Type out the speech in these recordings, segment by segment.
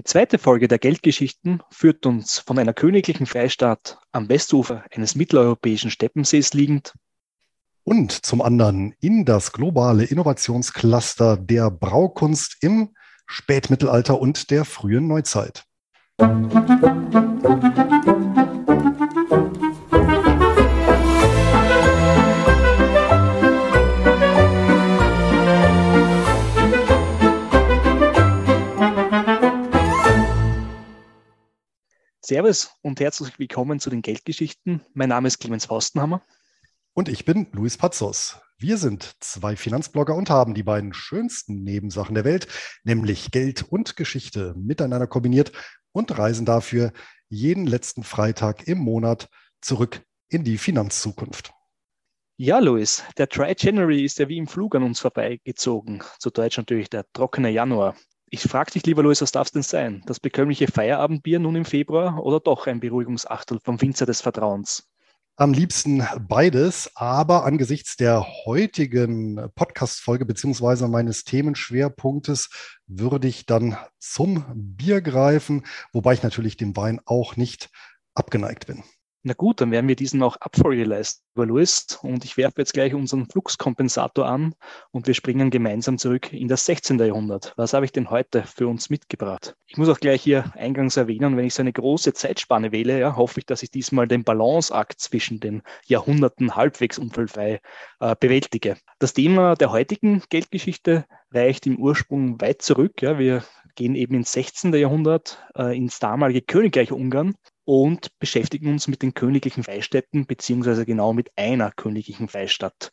Die zweite Folge der Geldgeschichten führt uns von einer königlichen Freistadt am Westufer eines mitteleuropäischen Steppensees liegend und zum anderen in das globale Innovationscluster der Braukunst im Spätmittelalter und der frühen Neuzeit. Servus und herzlich willkommen zu den Geldgeschichten. Mein Name ist Clemens Faustenhammer. Und ich bin Luis Pazos. Wir sind zwei Finanzblogger und haben die beiden schönsten Nebensachen der Welt, nämlich Geld und Geschichte, miteinander kombiniert und reisen dafür jeden letzten Freitag im Monat zurück in die Finanzzukunft. Ja, Luis, der Try January ist ja wie im Flug an uns vorbeigezogen. Zu Deutsch natürlich der trockene Januar. Ich frage dich, lieber Louis, was darf es denn sein? Das bekömmliche Feierabendbier nun im Februar oder doch ein Beruhigungsachtel vom Winzer des Vertrauens? Am liebsten beides, aber angesichts der heutigen Podcast-Folge beziehungsweise meines Themenschwerpunktes würde ich dann zum Bier greifen, wobei ich natürlich dem Wein auch nicht abgeneigt bin. Na gut, dann werden wir diesen auch Abfolge leisten, lieber Louis. Und ich werfe jetzt gleich unseren Fluxkompensator an und wir springen gemeinsam zurück in das 16. Jahrhundert. Was habe ich denn heute für uns mitgebracht? Ich muss auch gleich hier eingangs erwähnen, wenn ich so eine große Zeitspanne wähle, ja, hoffe ich, dass ich diesmal den Balanceakt zwischen den Jahrhunderten halbwegs unfallfrei äh, bewältige. Das Thema der heutigen Geldgeschichte reicht im Ursprung weit zurück. Ja. Wir gehen eben ins 16. Jahrhundert, äh, ins damalige Königreich Ungarn und beschäftigen uns mit den königlichen Freistädten, beziehungsweise genau mit einer königlichen Freistadt.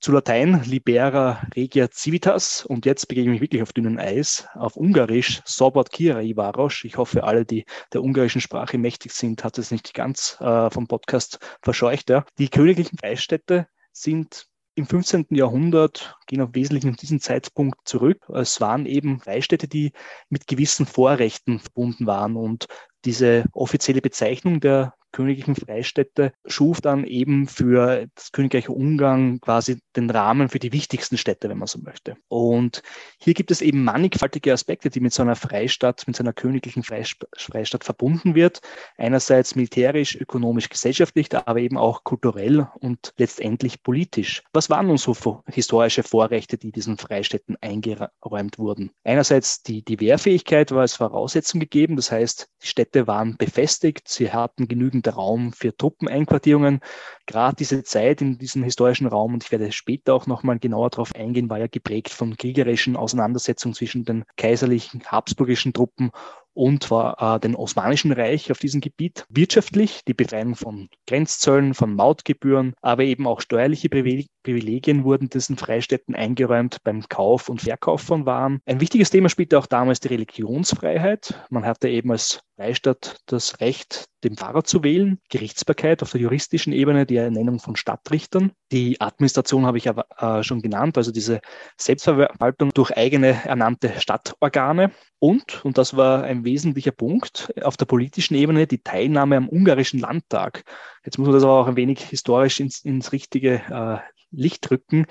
Zu Latein Libera Regia Civitas und jetzt begebe ich mich wirklich auf dünnem Eis. Auf Ungarisch Sobot Kira Ivaros. Ich hoffe, alle, die der ungarischen Sprache mächtig sind, hat es nicht ganz äh, vom Podcast verscheucht. Ja. Die königlichen Freistädte sind im 15. Jahrhundert, gehen auf wesentlich in diesen Zeitpunkt zurück. Es waren eben Freistädte, die mit gewissen Vorrechten verbunden waren und diese offizielle Bezeichnung der königlichen Freistädte schuf dann eben für das Königreich Ungarn quasi den Rahmen für die wichtigsten Städte, wenn man so möchte. Und hier gibt es eben mannigfaltige Aspekte, die mit so einer Freistadt, mit so einer königlichen Freistadt verbunden wird. Einerseits militärisch, ökonomisch, gesellschaftlich, aber eben auch kulturell und letztendlich politisch. Was waren nun so historische Vorrechte, die diesen Freistädten eingeräumt wurden? Einerseits die, die Wehrfähigkeit war als Voraussetzung gegeben, das heißt, die Städte waren befestigt, sie hatten genügend Raum für Truppeneinquartierungen. Gerade diese Zeit in diesem historischen Raum, und ich werde später auch nochmal genauer darauf eingehen, war ja geprägt von kriegerischen Auseinandersetzungen zwischen den kaiserlichen habsburgischen Truppen und war äh, den Osmanischen Reich auf diesem Gebiet. Wirtschaftlich die Befreiung von Grenzzöllen, von Mautgebühren, aber eben auch steuerliche Privilegien wurden diesen Freistädten eingeräumt beim Kauf und Verkauf von Waren. Ein wichtiges Thema spielte auch damals die Religionsfreiheit. Man hatte eben als Freistadt das Recht, den Pfarrer zu wählen, Gerichtsbarkeit auf der juristischen Ebene, die Ernennung von Stadtrichtern. Die Administration habe ich aber äh, schon genannt, also diese Selbstverwaltung durch eigene ernannte Stadtorgane. Und, und das war ein wesentlicher Punkt, auf der politischen Ebene die Teilnahme am ungarischen Landtag. Jetzt muss man das aber auch ein wenig historisch ins, ins richtige äh, Licht rücken,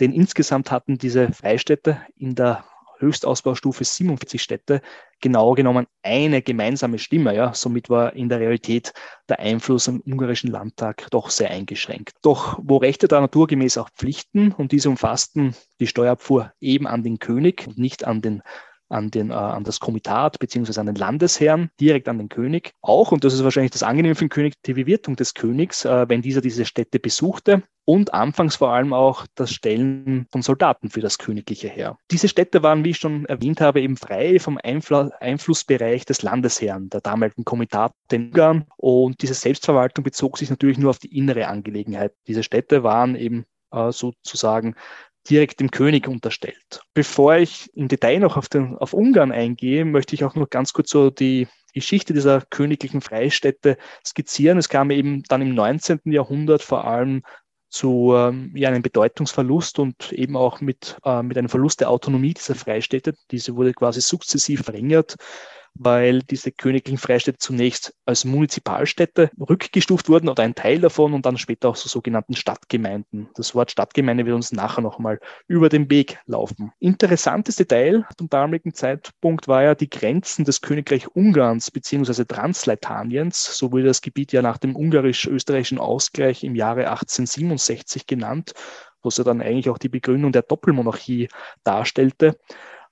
denn insgesamt hatten diese Freistädte in der Höchstausbaustufe 47 Städte genau genommen eine gemeinsame Stimme. Ja. Somit war in der Realität der Einfluss am ungarischen Landtag doch sehr eingeschränkt. Doch wo Rechte da naturgemäß auch Pflichten und diese umfassten die Steuerabfuhr eben an den König und nicht an den an, den, äh, an das Komitat beziehungsweise an den Landesherrn, direkt an den König. Auch, und das ist wahrscheinlich das Angenehme für den König, die Bewirtung des Königs, äh, wenn dieser diese Städte besuchte und anfangs vor allem auch das Stellen von Soldaten für das königliche Heer. Diese Städte waren, wie ich schon erwähnt habe, eben frei vom Einfl Einflussbereich des Landesherrn, der damaligen Komitate in Ungarn. Und diese Selbstverwaltung bezog sich natürlich nur auf die innere Angelegenheit. Diese Städte waren eben äh, sozusagen direkt dem König unterstellt. Bevor ich im Detail noch auf, den, auf Ungarn eingehe, möchte ich auch noch ganz kurz so die Geschichte dieser königlichen Freistädte skizzieren. Es kam eben dann im 19. Jahrhundert vor allem zu ähm, ja, einem Bedeutungsverlust und eben auch mit, äh, mit einem Verlust der Autonomie dieser Freistädte. Diese wurde quasi sukzessiv verringert weil diese königlichen Freistädte zunächst als Munizipalstädte rückgestuft wurden oder ein Teil davon und dann später auch zu so sogenannten Stadtgemeinden. Das Wort Stadtgemeinde wird uns nachher nochmal über den Weg laufen. Interessantes Detail zum damaligen Zeitpunkt war ja die Grenzen des Königreich Ungarns bzw. Transleitaniens, so wurde das Gebiet ja nach dem ungarisch-österreichischen Ausgleich im Jahre 1867 genannt, was ja dann eigentlich auch die Begründung der Doppelmonarchie darstellte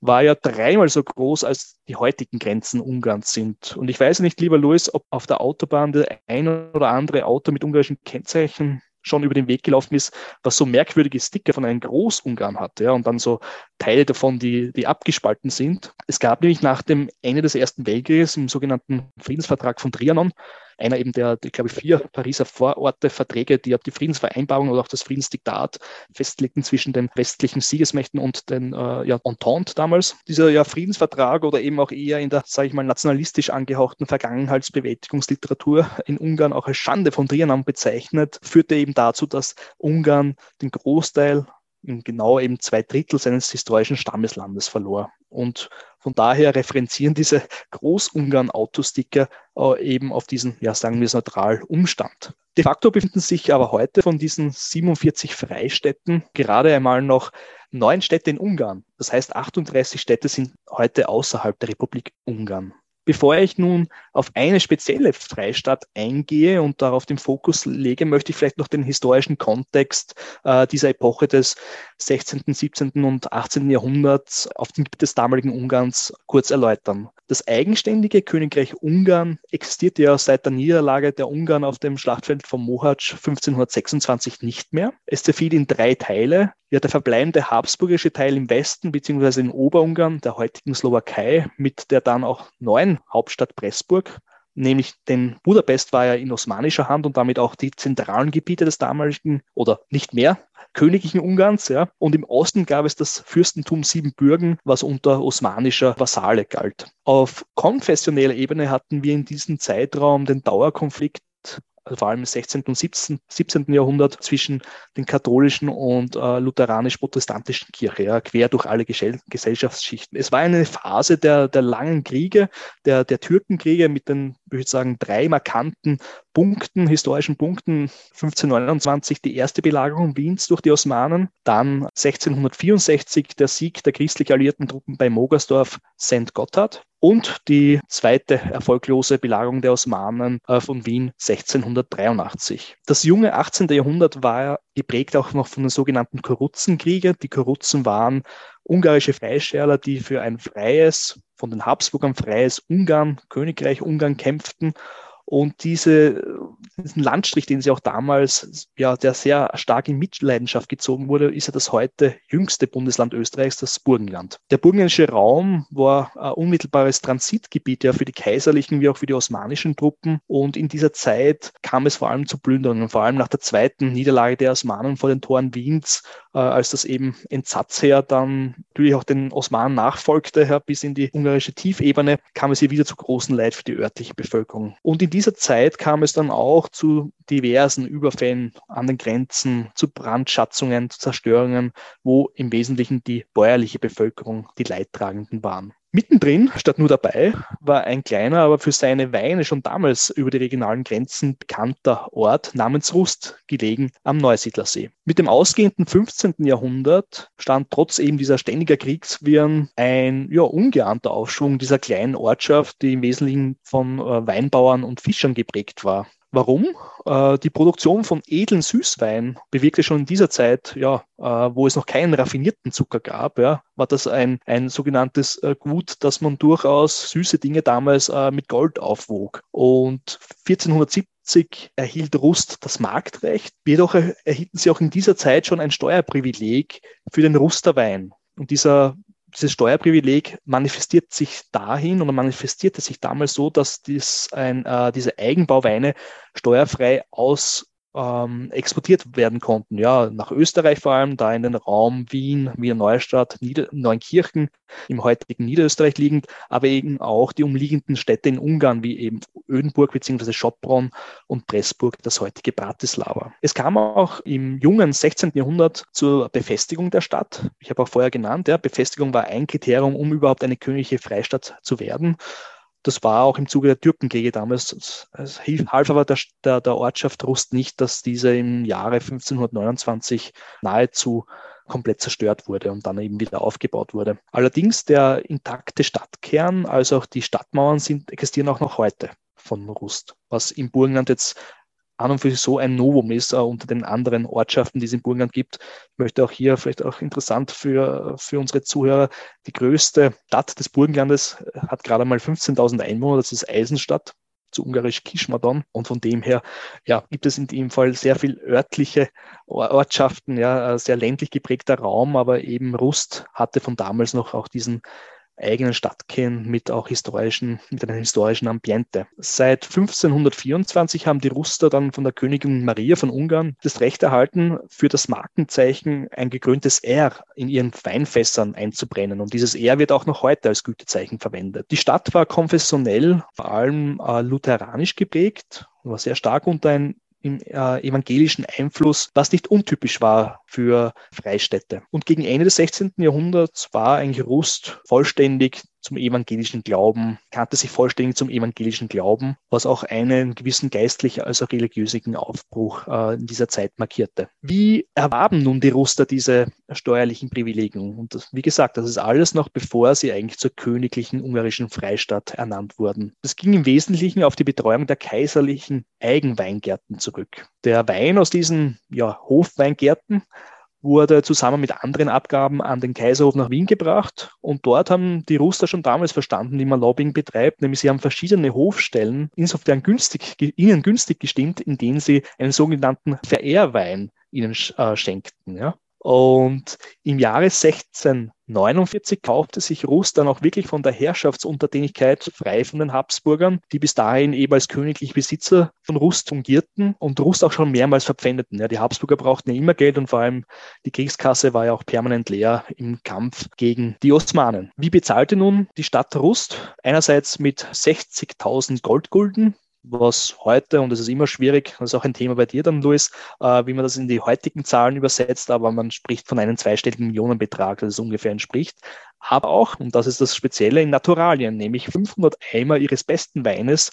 war ja dreimal so groß, als die heutigen Grenzen Ungarns sind. Und ich weiß nicht, lieber Louis, ob auf der Autobahn der ein oder andere Auto mit ungarischen Kennzeichen schon über den Weg gelaufen ist, was so merkwürdige Sticker von einem Großungarn hat, ja, und dann so Teile davon, die, die abgespalten sind. Es gab nämlich nach dem Ende des Ersten Weltkrieges im sogenannten Friedensvertrag von Trianon einer eben der, der glaube ich, vier Pariser Vororte Verträge, die die Friedensvereinbarung oder auch das Friedensdiktat festlegten zwischen den westlichen Siegesmächten und den äh, ja, Entente damals. Dieser ja, Friedensvertrag oder eben auch eher in der, sage ich mal, nationalistisch angehauchten Vergangenheitsbewältigungsliteratur in Ungarn auch als Schande von Trianon bezeichnet, führte eben dazu, dass Ungarn den Großteil genau eben zwei Drittel seines historischen Stammeslandes verlor. Und von daher referenzieren diese Großungarn-Autosticker äh, eben auf diesen, ja, sagen wir es neutral, Umstand. De facto befinden sich aber heute von diesen 47 Freistädten gerade einmal noch neun Städte in Ungarn. Das heißt, 38 Städte sind heute außerhalb der Republik Ungarn. Bevor ich nun auf eine spezielle Freistadt eingehe und darauf den Fokus lege, möchte ich vielleicht noch den historischen Kontext äh, dieser Epoche des 16., 17. und 18. Jahrhunderts auf dem Gebiet des damaligen Ungarns kurz erläutern. Das eigenständige Königreich Ungarn existierte ja seit der Niederlage der Ungarn auf dem Schlachtfeld von Mohacs 1526 nicht mehr. Es zerfiel in drei Teile. Ja, der verbleibende habsburgische Teil im Westen bzw. in Oberungarn, der heutigen Slowakei, mit der dann auch neuen Hauptstadt Pressburg, nämlich denn Budapest war ja in osmanischer Hand und damit auch die zentralen Gebiete des damaligen oder nicht mehr königlichen Ungarns. Ja. Und im Osten gab es das Fürstentum Siebenbürgen, was unter osmanischer Vassale galt. Auf konfessioneller Ebene hatten wir in diesem Zeitraum den Dauerkonflikt vor allem im 16. und 17. 17. Jahrhundert zwischen den katholischen und äh, lutheranisch-protestantischen Kirche, ja, quer durch alle Gesell Gesellschaftsschichten. Es war eine Phase der, der langen Kriege, der, der Türkenkriege mit den, würde ich sagen, drei markanten Punkten, historischen Punkten. 1529 die erste Belagerung Wiens durch die Osmanen, dann 1664 der Sieg der christlich alliierten Truppen bei Mogersdorf, St. Gotthard und die zweite erfolglose Belagerung der Osmanen äh, von Wien 1683. Das junge 18. Jahrhundert war geprägt auch noch von den sogenannten Kurutzenkriegen. Die Kurutzen waren ungarische Freischärler, die für ein freies, von den Habsburgern freies Ungarn, Königreich Ungarn kämpften und diese, diesen Landstrich, den sie auch damals, ja, der sehr stark in Mitleidenschaft gezogen wurde, ist ja das heute jüngste Bundesland Österreichs, das Burgenland. Der burgenländische Raum war ein unmittelbares Transitgebiet ja für die kaiserlichen wie auch für die osmanischen Truppen. Und in dieser Zeit kam es vor allem zu Plünderungen, vor allem nach der zweiten Niederlage der Osmanen vor den Toren Wiens, äh, als das eben Entsatzheer dann natürlich auch den Osmanen nachfolgte, ja, bis in die ungarische Tiefebene, kam es hier wieder zu großen Leid für die örtliche Bevölkerung. Und in dieser Zeit kam es dann auch zu diversen Überfällen an den Grenzen, zu Brandschatzungen, zu Zerstörungen, wo im Wesentlichen die bäuerliche Bevölkerung die Leidtragenden waren. Mittendrin, statt nur dabei, war ein kleiner, aber für seine Weine schon damals über die regionalen Grenzen bekannter Ort namens Rust, gelegen am Neusiedlersee. Mit dem ausgehenden 15. Jahrhundert stand trotz eben dieser ständiger Kriegswirren ein ja, ungeahnter Aufschwung dieser kleinen Ortschaft, die im Wesentlichen von äh, Weinbauern und Fischern geprägt war. Warum? Äh, die Produktion von edlen Süßwein bewirkte schon in dieser Zeit, ja, äh, wo es noch keinen raffinierten Zucker gab, ja, war das ein, ein sogenanntes äh, Gut, dass man durchaus süße Dinge damals äh, mit Gold aufwog. Und 1470 erhielt Rust das Marktrecht. Jedoch erhielten sie auch in dieser Zeit schon ein Steuerprivileg für den Rusterwein. Und dieser dieses Steuerprivileg manifestiert sich dahin oder manifestierte sich damals so, dass dies ein, äh, diese Eigenbauweine steuerfrei aus ähm, exportiert werden konnten. Ja, nach Österreich vor allem, da in den Raum Wien, Wiener Neustadt, Nieder Neunkirchen im heutigen Niederösterreich liegend, aber eben auch die umliegenden Städte in Ungarn, wie eben Ödenburg bzw. Schopron und Pressburg, das heutige Bratislava. Es kam auch im jungen 16. Jahrhundert zur Befestigung der Stadt. Ich habe auch vorher genannt, ja, Befestigung war ein Kriterium, um überhaupt eine königliche Freistadt zu werden. Das war auch im Zuge der Türkenkriege damals. Es half aber der, der, der Ortschaft Rust nicht, dass diese im Jahre 1529 nahezu komplett zerstört wurde und dann eben wieder aufgebaut wurde. Allerdings der intakte Stadtkern, als auch die Stadtmauern sind, existieren auch noch heute von Rust, was im Burgenland jetzt an und für sich so ein Novum ist äh, unter den anderen Ortschaften, die es im Burgenland gibt. Ich möchte auch hier vielleicht auch interessant für, für unsere Zuhörer, die größte Stadt des Burgenlandes hat gerade mal 15.000 Einwohner, das ist Eisenstadt zu ungarisch Kismadon. Und von dem her ja, gibt es in dem Fall sehr viel örtliche Ortschaften, ja, sehr ländlich geprägter Raum, aber eben Rust hatte von damals noch auch diesen eigenen Stadtkern mit auch historischen, mit einem historischen Ambiente. Seit 1524 haben die Ruster dann von der Königin Maria von Ungarn das Recht erhalten, für das Markenzeichen ein gekröntes R in ihren Weinfässern einzubrennen. Und dieses R wird auch noch heute als Gütezeichen verwendet. Die Stadt war konfessionell vor allem äh, lutheranisch geprägt, war sehr stark unter ein im äh, evangelischen Einfluss, was nicht untypisch war für Freistädte. Und gegen Ende des 16. Jahrhunderts war eigentlich Rust vollständig zum evangelischen Glauben, kannte sich vollständig zum evangelischen Glauben, was auch einen gewissen geistlichen als auch religiösen Aufbruch äh, in dieser Zeit markierte. Wie erwarben nun die Ruster diese steuerlichen Privilegien? Und das, wie gesagt, das ist alles noch bevor sie eigentlich zur königlichen ungarischen Freistadt ernannt wurden. Das ging im Wesentlichen auf die Betreuung der kaiserlichen Eigenweingärten zurück. Der Wein aus diesen ja, Hofweingärten wurde zusammen mit anderen Abgaben an den Kaiserhof nach Wien gebracht. Und dort haben die Ruster schon damals verstanden, wie man Lobbying betreibt, nämlich sie haben verschiedene Hofstellen insofern günstig, ihnen günstig gestimmt, indem sie einen sogenannten Verehrwein ihnen äh, schenkten. Ja. Und im Jahre 1649 kaufte sich Rus dann auch wirklich von der Herrschaftsuntertänigkeit frei von den Habsburgern, die bis dahin eben als königlich Besitzer von Rust fungierten und Rust auch schon mehrmals verpfändeten. Ja, die Habsburger brauchten ja immer Geld und vor allem die Kriegskasse war ja auch permanent leer im Kampf gegen die Osmanen. Wie bezahlte nun die Stadt Rust? Einerseits mit 60.000 Goldgulden, was heute, und das ist immer schwierig, das ist auch ein Thema bei dir dann, Luis, äh, wie man das in die heutigen Zahlen übersetzt, aber man spricht von einem zweistelligen Millionenbetrag, das es ungefähr entspricht. Aber auch, und das ist das Spezielle, in Naturalien, nämlich 500 Eimer ihres besten Weines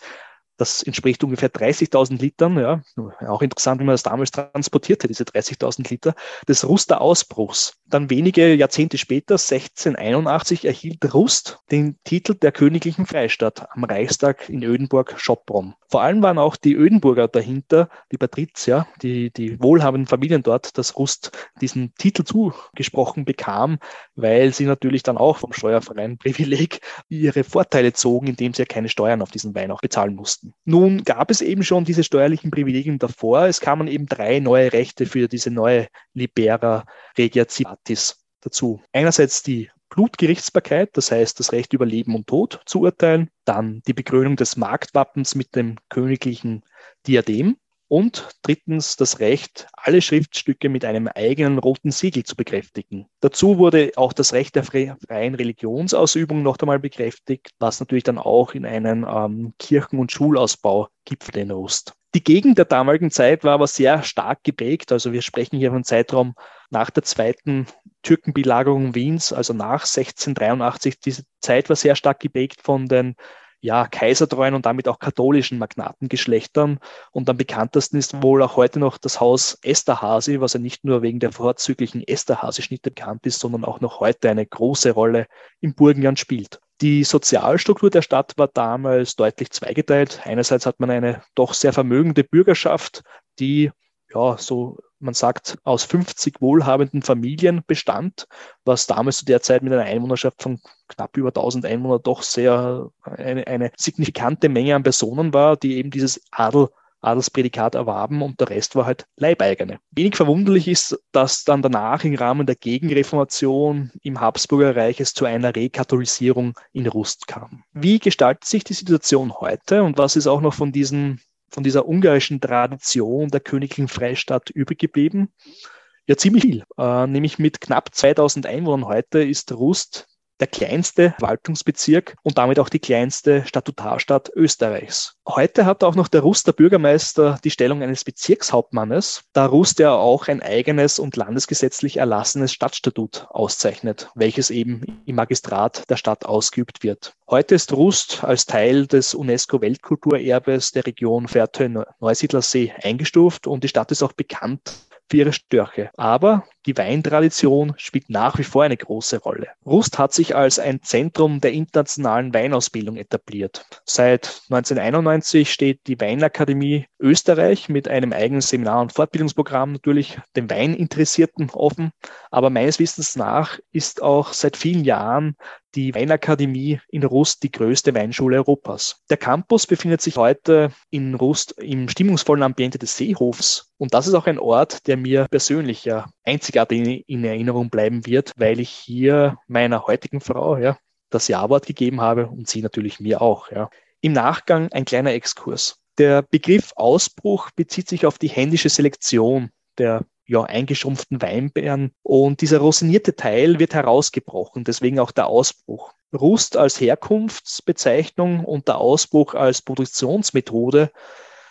das entspricht ungefähr 30.000 Litern. Ja, auch interessant, wie man das damals transportierte, diese 30.000 Liter des Ruster-Ausbruchs. Dann wenige Jahrzehnte später, 1681, erhielt Rust den Titel der königlichen Freistadt am Reichstag in Ödenburg-Schopron. Vor allem waren auch die Ödenburger dahinter, die Patrizier, die, die wohlhabenden Familien dort, dass Rust diesen Titel zugesprochen bekam, weil sie natürlich dann auch vom steuerfreien Privileg ihre Vorteile zogen, indem sie ja keine Steuern auf diesen Wein auch bezahlen mussten. Nun gab es eben schon diese steuerlichen Privilegien davor. Es kamen eben drei neue Rechte für diese neue Libera Regia Civitas dazu. Einerseits die Blutgerichtsbarkeit, das heißt das Recht über Leben und Tod zu urteilen, dann die Bekrönung des Marktwappens mit dem königlichen Diadem und drittens das Recht, alle Schriftstücke mit einem eigenen roten Siegel zu bekräftigen. Dazu wurde auch das Recht der freien Religionsausübung noch einmal bekräftigt, was natürlich dann auch in einen ähm, Kirchen- und Schulausbau gipfelte in Ost. Die Gegend der damaligen Zeit war aber sehr stark geprägt. Also wir sprechen hier von Zeitraum nach der zweiten Türkenbelagerung Wiens, also nach 1683. Diese Zeit war sehr stark geprägt von den ja, kaisertreuen und damit auch katholischen Magnatengeschlechtern. Und am bekanntesten ist wohl auch heute noch das Haus Esterhazy, was ja nicht nur wegen der vorzüglichen Esterhazy-Schnitte bekannt ist, sondern auch noch heute eine große Rolle im Burgenland spielt. Die Sozialstruktur der Stadt war damals deutlich zweigeteilt. Einerseits hat man eine doch sehr vermögende Bürgerschaft, die ja so man sagt, aus 50 wohlhabenden Familien bestand, was damals zu der Zeit mit einer Einwohnerschaft von knapp über 1000 Einwohnern doch sehr eine, eine signifikante Menge an Personen war, die eben dieses Adel Adelsprädikat erwarben und der Rest war halt Leibeigene. Wenig verwunderlich ist, dass dann danach im Rahmen der Gegenreformation im Habsburger Reich es zu einer Rekatholisierung in Rust kam. Wie gestaltet sich die Situation heute und was ist auch noch von diesen von dieser ungarischen Tradition der königlichen Freistadt übrig geblieben? Ja, ziemlich viel. Äh, nämlich mit knapp 2000 Einwohnern heute ist Rust der kleinste Verwaltungsbezirk und damit auch die kleinste Statutarstadt Österreichs. Heute hat auch noch der Ruster Bürgermeister die Stellung eines Bezirkshauptmannes, da Rust ja auch ein eigenes und landesgesetzlich erlassenes Stadtstatut auszeichnet, welches eben im Magistrat der Stadt ausgeübt wird. Heute ist Rust als Teil des UNESCO-Weltkulturerbes der Region Vertö-Neusiedlersee eingestuft und die Stadt ist auch bekannt für ihre Störche. Aber die Weintradition spielt nach wie vor eine große Rolle. Rust hat sich als ein Zentrum der internationalen Weinausbildung etabliert. Seit 1991 steht die Weinakademie Österreich mit einem eigenen Seminar- und Fortbildungsprogramm natürlich den Weininteressierten offen. Aber meines Wissens nach ist auch seit vielen Jahren die Weinakademie in Rust die größte Weinschule Europas. Der Campus befindet sich heute in Rust im stimmungsvollen Ambiente des Seehofs. Und das ist auch ein Ort, der mir persönlich ja einzigartig in Erinnerung bleiben wird, weil ich hier meiner heutigen Frau ja, das Ja-Wort gegeben habe und sie natürlich mir auch. Ja. Im Nachgang ein kleiner Exkurs. Der Begriff Ausbruch bezieht sich auf die händische Selektion der ja, eingeschrumpften Weinbeeren. Und dieser rosinierte Teil wird herausgebrochen, deswegen auch der Ausbruch. Rust als Herkunftsbezeichnung und der Ausbruch als Produktionsmethode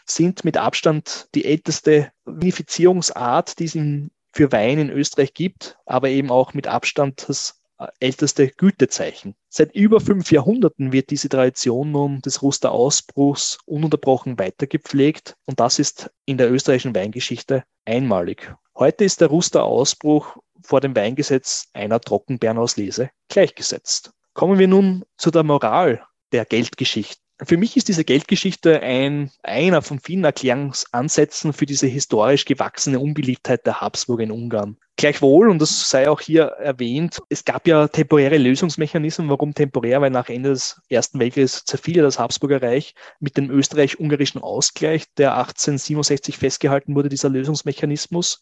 sind mit Abstand die älteste Vinifizierungsart, die es in, für Wein in Österreich gibt, aber eben auch mit Abstand das äh, älteste Gütezeichen. Seit über fünf Jahrhunderten wird diese Tradition nun des Rusterausbruchs ununterbrochen weitergepflegt und das ist in der österreichischen Weingeschichte einmalig. Heute ist der Rusterausbruch vor dem Weingesetz einer Trockenbeerenauslese gleichgesetzt. Kommen wir nun zu der Moral der Geldgeschichte. Für mich ist diese Geldgeschichte ein, einer von vielen Erklärungsansätzen für diese historisch gewachsene Unbeliebtheit der Habsburger in Ungarn. Gleichwohl, und das sei auch hier erwähnt, es gab ja temporäre Lösungsmechanismen. Warum temporär? Weil nach Ende des Ersten Weltkriegs zerfiel das Habsburger Reich mit dem österreich-ungarischen Ausgleich, der 1867 festgehalten wurde, dieser Lösungsmechanismus.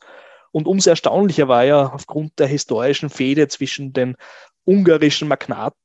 Und umso erstaunlicher war ja aufgrund der historischen Fehde zwischen den ungarischen Magnaten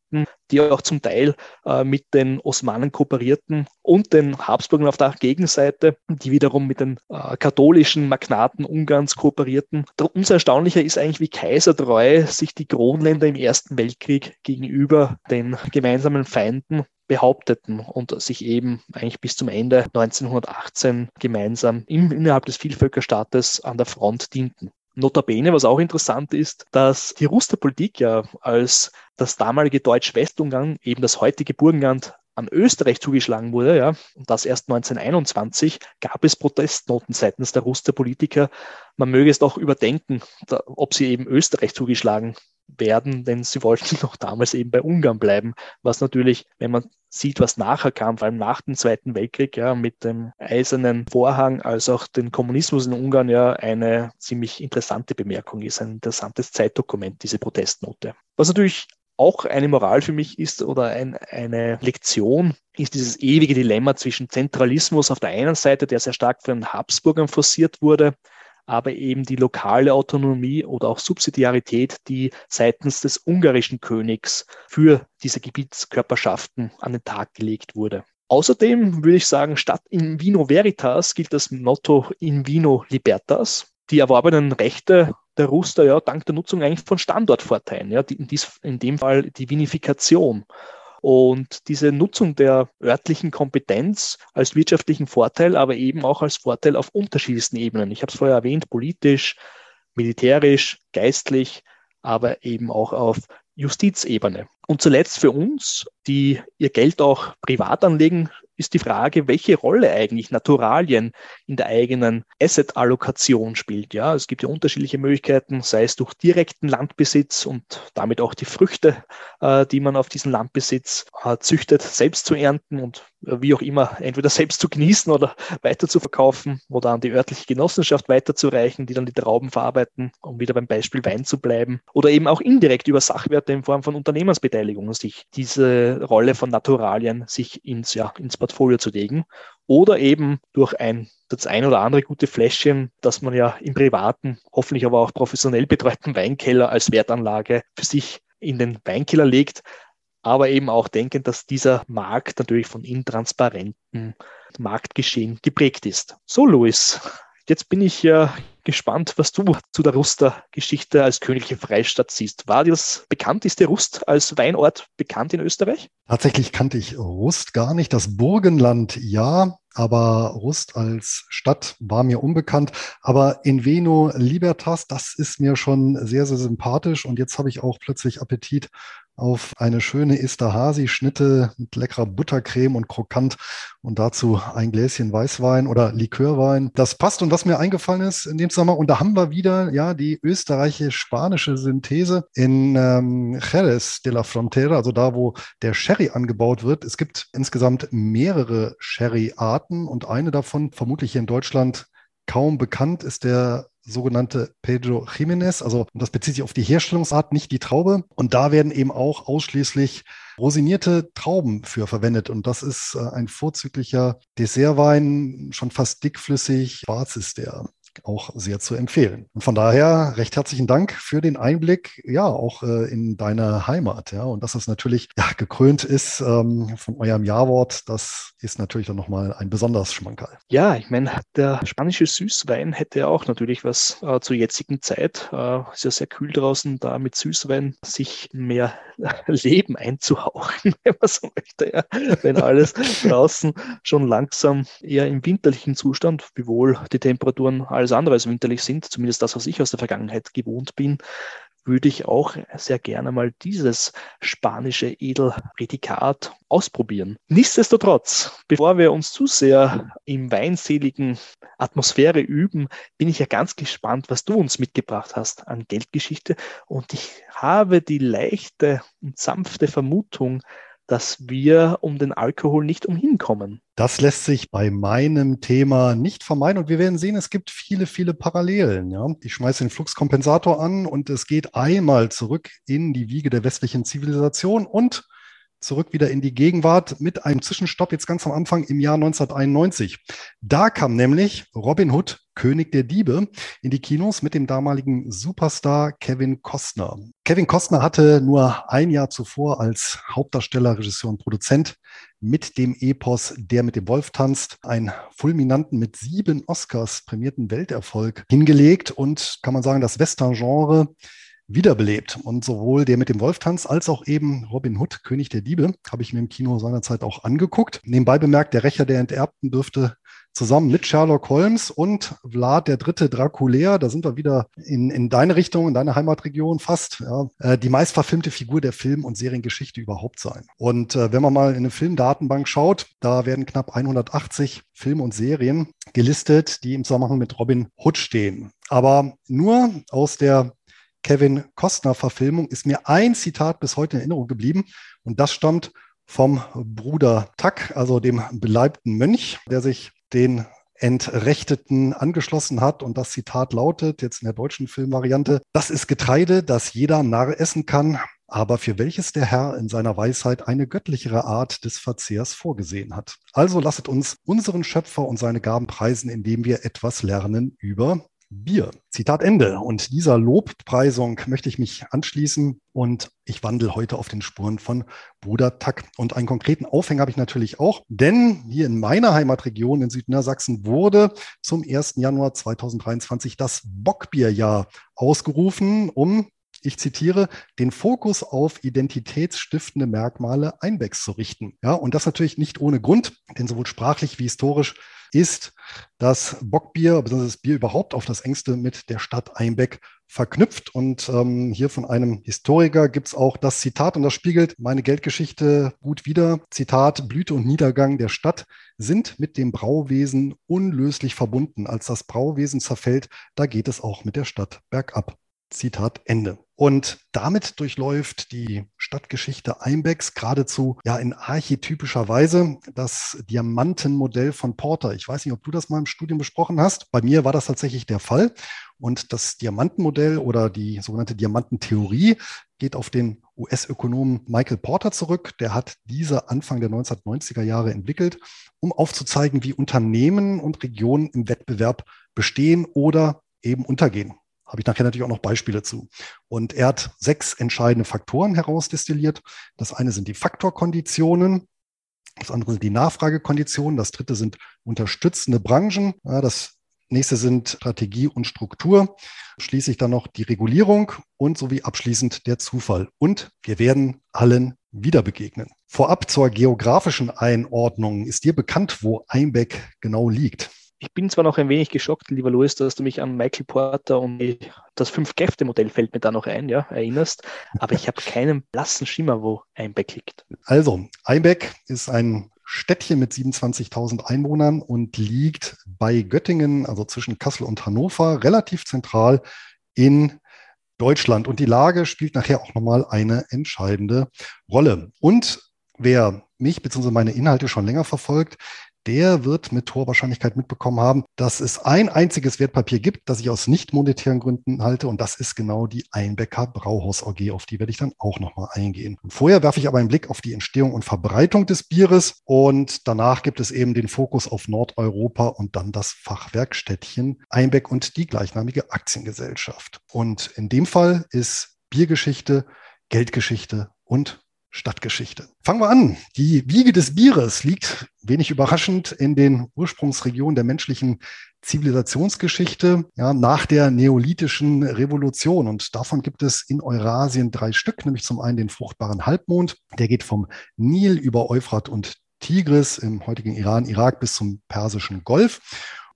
die auch zum Teil äh, mit den Osmanen kooperierten und den Habsburgern auf der Gegenseite, die wiederum mit den äh, katholischen Magnaten Ungarns kooperierten. Umso erstaunlicher ist eigentlich, wie kaisertreu sich die Kronländer im Ersten Weltkrieg gegenüber den gemeinsamen Feinden behaupteten und sich eben eigentlich bis zum Ende 1918 gemeinsam im, innerhalb des Vielvölkerstaates an der Front dienten. Notabene, was auch interessant ist, dass die Rusterpolitik ja als das damalige Deutsch-Westungarn, eben das heutige Burgenland, an Österreich zugeschlagen wurde, ja, und das erst 1921, gab es Protestnoten seitens der Ruster-Politiker. Man möge es doch überdenken, da, ob sie eben Österreich zugeschlagen werden, denn sie wollten noch damals eben bei Ungarn bleiben, was natürlich, wenn man sieht, was nachher kam, vor allem nach dem Zweiten Weltkrieg, ja, mit dem eisernen Vorhang, als auch den Kommunismus in Ungarn, ja, eine ziemlich interessante Bemerkung ist, ein interessantes Zeitdokument, diese Protestnote. Was natürlich auch eine Moral für mich ist oder ein, eine Lektion, ist dieses ewige Dilemma zwischen Zentralismus auf der einen Seite, der sehr stark von den Habsburgern forciert wurde, aber eben die lokale Autonomie oder auch Subsidiarität, die seitens des ungarischen Königs für diese Gebietskörperschaften an den Tag gelegt wurde. Außerdem würde ich sagen, statt in Vino Veritas gilt das Motto in Vino Libertas. Die erworbenen Rechte der Ruster ja dank der Nutzung eigentlich von Standortvorteilen, ja, in, dies, in dem Fall die Vinifikation. Und diese Nutzung der örtlichen Kompetenz als wirtschaftlichen Vorteil, aber eben auch als Vorteil auf unterschiedlichsten Ebenen. Ich habe es vorher erwähnt, politisch, militärisch, geistlich, aber eben auch auf Justizebene. Und zuletzt für uns, die ihr Geld auch privat anlegen, ist die Frage, welche Rolle eigentlich Naturalien in der eigenen Asset-Allokation spielt. Ja, es gibt ja unterschiedliche Möglichkeiten, sei es durch direkten Landbesitz und damit auch die Früchte, äh, die man auf diesen Landbesitz äh, züchtet, selbst zu ernten und äh, wie auch immer, entweder selbst zu genießen oder weiter zu verkaufen oder an die örtliche Genossenschaft weiterzureichen, die dann die Trauben verarbeiten, um wieder beim Beispiel Wein zu bleiben. Oder eben auch indirekt über Sachwerte in Form von Unternehmensbeteiligung sich diese Rolle von Naturalien sich ins, ja, ins Portfolio zu legen oder eben durch ein das ein oder andere gute Fläschchen, das man ja im privaten, hoffentlich aber auch professionell betreuten Weinkeller als Wertanlage für sich in den Weinkeller legt, aber eben auch denken, dass dieser Markt natürlich von intransparenten Marktgeschehen geprägt ist. So, Luis, jetzt bin ich ja gespannt, was du zu der Ruster-Geschichte als königliche Freistadt siehst. War das bekannt? Ist der Rust als Weinort bekannt in Österreich? Tatsächlich kannte ich Rust gar nicht. Das Burgenland ja, aber Rust als Stadt war mir unbekannt. Aber in Veno Libertas, das ist mir schon sehr, sehr sympathisch. Und jetzt habe ich auch plötzlich Appetit auf eine schöne Esterhazy-Schnitte mit leckerer Buttercreme und krokant und dazu ein Gläschen Weißwein oder Likörwein. Das passt. Und was mir eingefallen ist in dem Sommer, und da haben wir wieder ja die österreichische-spanische Synthese in ähm, Jerez de la Frontera, also da, wo der Sherry angebaut wird. Es gibt insgesamt mehrere Sherry-Arten und eine davon, vermutlich hier in Deutschland kaum bekannt, ist der sogenannte Pedro Jiménez. Also das bezieht sich auf die Herstellungsart, nicht die Traube. Und da werden eben auch ausschließlich rosinierte Trauben für verwendet. Und das ist äh, ein vorzüglicher Dessertwein, schon fast dickflüssig. Schwarz ist der auch sehr zu empfehlen. Und von daher recht herzlichen Dank für den Einblick, ja, auch äh, in deine Heimat, ja, und dass das natürlich ja, gekrönt ist ähm, von eurem Jawort, das ist natürlich dann nochmal ein besonders Schmankerl. Ja, ich meine, der spanische Süßwein hätte ja auch natürlich was äh, zur jetzigen Zeit, äh, ist ja sehr kühl draußen, da mit Süßwein sich mehr Leben einzuhauchen, wenn man so möchte, ja. wenn alles draußen schon langsam eher im winterlichen Zustand, wiewohl die Temperaturen alles alles andere als winterlich sind, zumindest das, was ich aus der Vergangenheit gewohnt bin, würde ich auch sehr gerne mal dieses spanische Edelprädikat ausprobieren. Nichtsdestotrotz, bevor wir uns zu sehr im weinseligen Atmosphäre üben, bin ich ja ganz gespannt, was du uns mitgebracht hast an Geldgeschichte. Und ich habe die leichte und sanfte Vermutung, dass wir um den Alkohol nicht umhinkommen. Das lässt sich bei meinem Thema nicht vermeiden und wir werden sehen, es gibt viele, viele Parallelen. Ja? Ich schmeiße den Fluxkompensator an und es geht einmal zurück in die Wiege der westlichen Zivilisation und zurück wieder in die Gegenwart mit einem Zwischenstopp jetzt ganz am Anfang im Jahr 1991. Da kam nämlich Robin Hood, König der Diebe, in die Kinos mit dem damaligen Superstar Kevin Costner. Kevin Costner hatte nur ein Jahr zuvor als Hauptdarsteller, Regisseur und Produzent mit dem Epos Der mit dem Wolf tanzt, einen fulminanten mit sieben Oscars prämierten Welterfolg hingelegt und kann man sagen, das Western-Genre wiederbelebt. Und sowohl der mit dem Wolftanz als auch eben Robin Hood, König der Diebe, habe ich mir im Kino seinerzeit auch angeguckt. Nebenbei bemerkt, der Rächer der Enterbten dürfte zusammen mit Sherlock Holmes und Vlad der dritte Draculair, da sind wir wieder in, in deine Richtung, in deine Heimatregion fast, ja, äh, die meistverfilmte Figur der Film- und Seriengeschichte überhaupt sein. Und äh, wenn man mal in eine Filmdatenbank schaut, da werden knapp 180 Filme und Serien gelistet, die im Zusammenhang mit Robin Hood stehen. Aber nur aus der Kevin Costner-Verfilmung ist mir ein Zitat bis heute in Erinnerung geblieben und das stammt vom Bruder Tuck, also dem beleibten Mönch, der sich den Entrechteten angeschlossen hat. Und das Zitat lautet, jetzt in der deutschen Filmvariante, das ist Getreide, das jeder Narr essen kann, aber für welches der Herr in seiner Weisheit eine göttlichere Art des Verzehrs vorgesehen hat. Also lasset uns unseren Schöpfer und seine Gaben preisen, indem wir etwas lernen über Bier. Zitat Ende. Und dieser Lobpreisung möchte ich mich anschließen und ich wandle heute auf den Spuren von Bruder Tack. Und einen konkreten Aufhänger habe ich natürlich auch, denn hier in meiner Heimatregion in Südniedersachsen wurde zum 1. Januar 2023 das Bockbierjahr ausgerufen, um ich zitiere, den Fokus auf identitätsstiftende Merkmale Einbecks zu richten. Ja, und das natürlich nicht ohne Grund, denn sowohl sprachlich wie historisch ist das Bockbier, beziehungsweise das Bier überhaupt auf das engste mit der Stadt Einbeck verknüpft. Und ähm, hier von einem Historiker gibt es auch das Zitat, und das spiegelt meine Geldgeschichte gut wider. Zitat, Blüte und Niedergang der Stadt sind mit dem Brauwesen unlöslich verbunden. Als das Brauwesen zerfällt, da geht es auch mit der Stadt bergab. Zitat Ende. Und damit durchläuft die Stadtgeschichte Einbecks geradezu ja in archetypischer Weise das Diamantenmodell von Porter. Ich weiß nicht, ob du das mal im Studium besprochen hast. Bei mir war das tatsächlich der Fall. Und das Diamantenmodell oder die sogenannte Diamantentheorie geht auf den US-Ökonomen Michael Porter zurück. Der hat diese Anfang der 1990er Jahre entwickelt, um aufzuzeigen, wie Unternehmen und Regionen im Wettbewerb bestehen oder eben untergehen habe ich nachher natürlich auch noch Beispiele zu. Und er hat sechs entscheidende Faktoren herausdestilliert. Das eine sind die Faktorkonditionen, das andere sind die Nachfragekonditionen, das dritte sind unterstützende Branchen, das nächste sind Strategie und Struktur. Schließlich dann noch die Regulierung und sowie abschließend der Zufall. Und wir werden allen wieder begegnen. Vorab zur geografischen Einordnung. Ist dir bekannt, wo Einbeck genau liegt? Ich bin zwar noch ein wenig geschockt, lieber Louis, dass du mich an Michael Porter und das Fünf-Kräfte-Modell fällt mir da noch ein, ja, erinnerst, aber ich habe keinen blassen Schimmer, wo Einbeck liegt. Also, Einbeck ist ein Städtchen mit 27.000 Einwohnern und liegt bei Göttingen, also zwischen Kassel und Hannover, relativ zentral in Deutschland. Und die Lage spielt nachher auch nochmal eine entscheidende Rolle. Und wer mich bzw. meine Inhalte schon länger verfolgt, der wird mit hoher Wahrscheinlichkeit mitbekommen haben, dass es ein einziges Wertpapier gibt, das ich aus nicht monetären Gründen halte. Und das ist genau die Einbecker Brauhaus AG. Auf die werde ich dann auch nochmal eingehen. Und vorher werfe ich aber einen Blick auf die Entstehung und Verbreitung des Bieres. Und danach gibt es eben den Fokus auf Nordeuropa und dann das Fachwerkstädtchen Einbeck und die gleichnamige Aktiengesellschaft. Und in dem Fall ist Biergeschichte, Geldgeschichte und Stadtgeschichte. Fangen wir an. Die Wiege des Bieres liegt wenig überraschend in den Ursprungsregionen der menschlichen Zivilisationsgeschichte ja, nach der neolithischen Revolution. Und davon gibt es in Eurasien drei Stück, nämlich zum einen den fruchtbaren Halbmond, der geht vom Nil über Euphrat und Tigris im heutigen Iran, Irak bis zum Persischen Golf.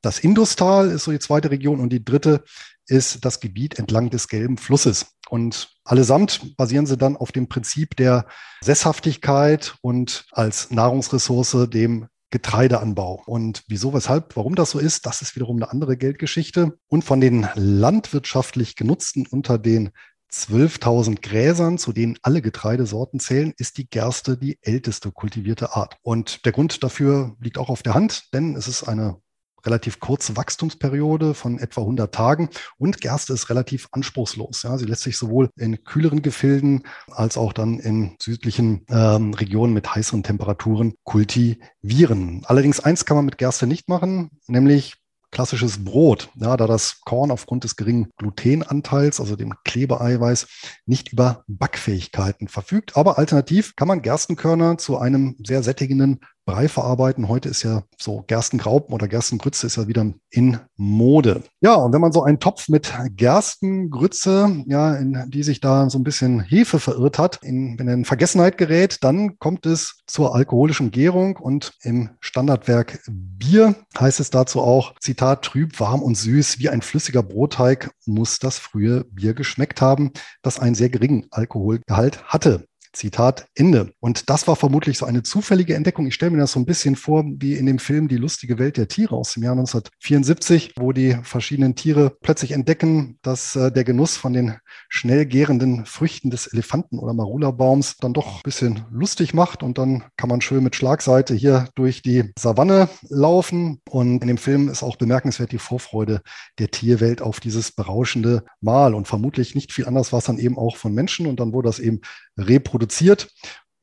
Das Industal ist so die zweite Region und die dritte ist das Gebiet entlang des Gelben Flusses. Und allesamt basieren sie dann auf dem Prinzip der Sesshaftigkeit und als Nahrungsressource dem Getreideanbau. Und wieso, weshalb, warum das so ist, das ist wiederum eine andere Geldgeschichte. Und von den landwirtschaftlich genutzten unter den 12.000 Gräsern, zu denen alle Getreidesorten zählen, ist die Gerste die älteste kultivierte Art. Und der Grund dafür liegt auch auf der Hand, denn es ist eine relativ kurze Wachstumsperiode von etwa 100 Tagen und Gerste ist relativ anspruchslos. Ja, sie lässt sich sowohl in kühleren Gefilden als auch dann in südlichen ähm, Regionen mit heißeren Temperaturen kultivieren. Allerdings eins kann man mit Gerste nicht machen, nämlich klassisches Brot, ja, da das Korn aufgrund des geringen Glutenanteils, also dem Klebeeiweiß, nicht über Backfähigkeiten verfügt. Aber alternativ kann man Gerstenkörner zu einem sehr sättigenden Brei verarbeiten. Heute ist ja so Gerstengraupen oder Gerstengrütze ist ja wieder in Mode. Ja, und wenn man so einen Topf mit Gerstengrütze, ja, in die sich da so ein bisschen Hefe verirrt hat, in, wenn er in Vergessenheit gerät, dann kommt es zur alkoholischen Gärung und im Standardwerk Bier heißt es dazu auch, Zitat, trüb, warm und süß, wie ein flüssiger Brotteig muss das frühe Bier geschmeckt haben, das einen sehr geringen Alkoholgehalt hatte. Zitat Ende. Und das war vermutlich so eine zufällige Entdeckung. Ich stelle mir das so ein bisschen vor, wie in dem Film Die lustige Welt der Tiere aus dem Jahr 1974, wo die verschiedenen Tiere plötzlich entdecken, dass äh, der Genuss von den schnell gärenden Früchten des Elefanten- oder Marula-Baums dann doch ein bisschen lustig macht. Und dann kann man schön mit Schlagseite hier durch die Savanne laufen. Und in dem Film ist auch bemerkenswert die Vorfreude der Tierwelt auf dieses berauschende Mahl. Und vermutlich nicht viel anders war es dann eben auch von Menschen. Und dann wurde das eben reproduziert.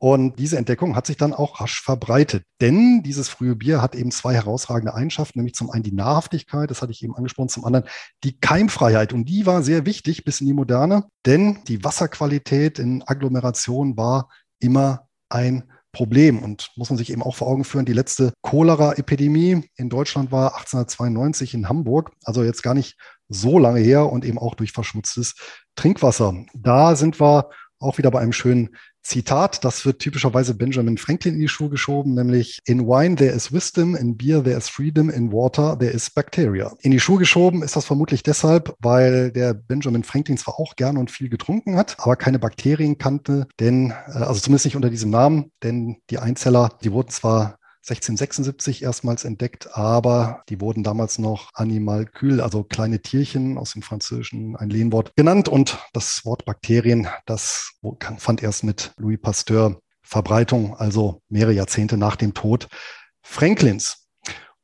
Und diese Entdeckung hat sich dann auch rasch verbreitet. Denn dieses frühe Bier hat eben zwei herausragende Eigenschaften, nämlich zum einen die Nahrhaftigkeit, das hatte ich eben angesprochen, zum anderen die Keimfreiheit. Und die war sehr wichtig bis in die Moderne, denn die Wasserqualität in Agglomerationen war immer ein Problem. Und muss man sich eben auch vor Augen führen, die letzte Cholera-Epidemie in Deutschland war 1892 in Hamburg, also jetzt gar nicht so lange her und eben auch durch verschmutztes Trinkwasser. Da sind wir auch wieder bei einem schönen Zitat, das wird typischerweise Benjamin Franklin in die Schuhe geschoben, nämlich in wine there is wisdom, in beer there is freedom, in water there is bacteria. In die Schuhe geschoben ist das vermutlich deshalb, weil der Benjamin Franklin zwar auch gern und viel getrunken hat, aber keine Bakterien kannte, denn, äh, also zumindest nicht unter diesem Namen, denn die Einzeller, die wurden zwar 1676 erstmals entdeckt, aber die wurden damals noch Animalkül, also kleine Tierchen aus dem Französischen, ein Lehnwort genannt. Und das Wort Bakterien, das fand erst mit Louis Pasteur Verbreitung, also mehrere Jahrzehnte nach dem Tod Franklins.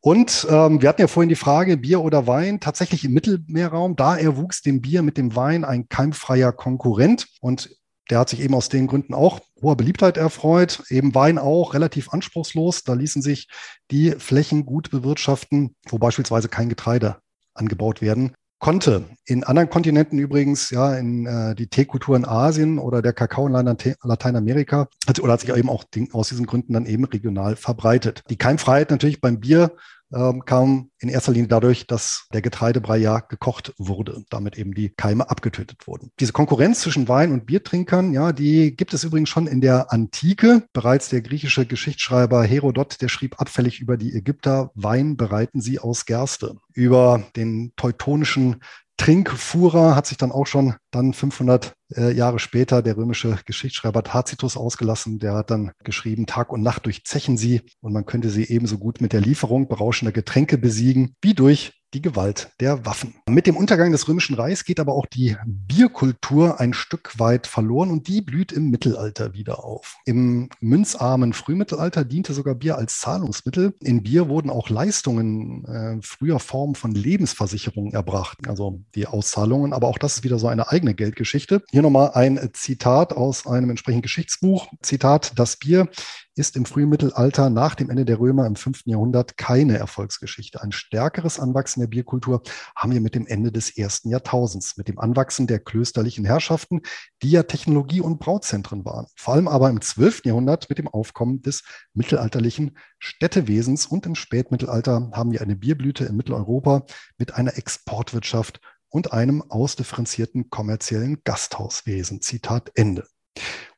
Und ähm, wir hatten ja vorhin die Frage, Bier oder Wein, tatsächlich im Mittelmeerraum, da erwuchs dem Bier mit dem Wein ein keimfreier Konkurrent. Und der hat sich eben aus den Gründen auch hoher Beliebtheit erfreut. Eben Wein auch relativ anspruchslos. Da ließen sich die Flächen gut bewirtschaften, wo beispielsweise kein Getreide angebaut werden konnte. In anderen Kontinenten übrigens, ja, in äh, die Teekultur in Asien oder der Kakao in Lateinamerika, hat, oder hat sich eben auch aus diesen Gründen dann eben regional verbreitet. Die Keimfreiheit natürlich beim Bier ähm, kam in erster Linie dadurch, dass der Getreidebrei ja gekocht wurde, damit eben die Keime abgetötet wurden. Diese Konkurrenz zwischen Wein- und Biertrinkern, ja, die gibt es übrigens schon in der Antike. Bereits der griechische Geschichtsschreiber Herodot, der schrieb abfällig über die Ägypter, Wein bereiten sie aus Gerste. Über den teutonischen Trinkfuhrer hat sich dann auch schon dann 500 äh, Jahre später der römische Geschichtsschreiber Tacitus ausgelassen. Der hat dann geschrieben, Tag und Nacht durchzechen sie und man könnte sie ebenso gut mit der Lieferung berauschender Getränke besiegen, wie durch die Gewalt der Waffen. Mit dem Untergang des Römischen Reichs geht aber auch die Bierkultur ein Stück weit verloren und die blüht im Mittelalter wieder auf. Im münzarmen Frühmittelalter diente sogar Bier als Zahlungsmittel. In Bier wurden auch Leistungen äh, früher Formen von Lebensversicherungen erbracht, also die Auszahlungen, aber auch das ist wieder so eine eigene Geldgeschichte. Hier nochmal ein Zitat aus einem entsprechenden Geschichtsbuch. Zitat, das Bier ist im frühen Mittelalter nach dem Ende der Römer im 5. Jahrhundert keine Erfolgsgeschichte. Ein stärkeres Anwachsen der Bierkultur haben wir mit dem Ende des ersten Jahrtausends, mit dem Anwachsen der klösterlichen Herrschaften, die ja Technologie- und Brauzentren waren. Vor allem aber im 12. Jahrhundert mit dem Aufkommen des mittelalterlichen Städtewesens und im Spätmittelalter haben wir eine Bierblüte in Mitteleuropa mit einer Exportwirtschaft und einem ausdifferenzierten kommerziellen Gasthauswesen. Zitat Ende.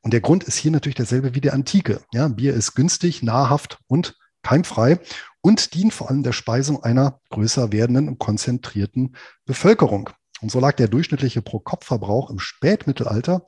Und der Grund ist hier natürlich derselbe wie der Antike. Ja, Bier ist günstig, nahrhaft und keimfrei und dient vor allem der Speisung einer größer werdenden und konzentrierten Bevölkerung. Und so lag der durchschnittliche Pro-Kopf-Verbrauch im Spätmittelalter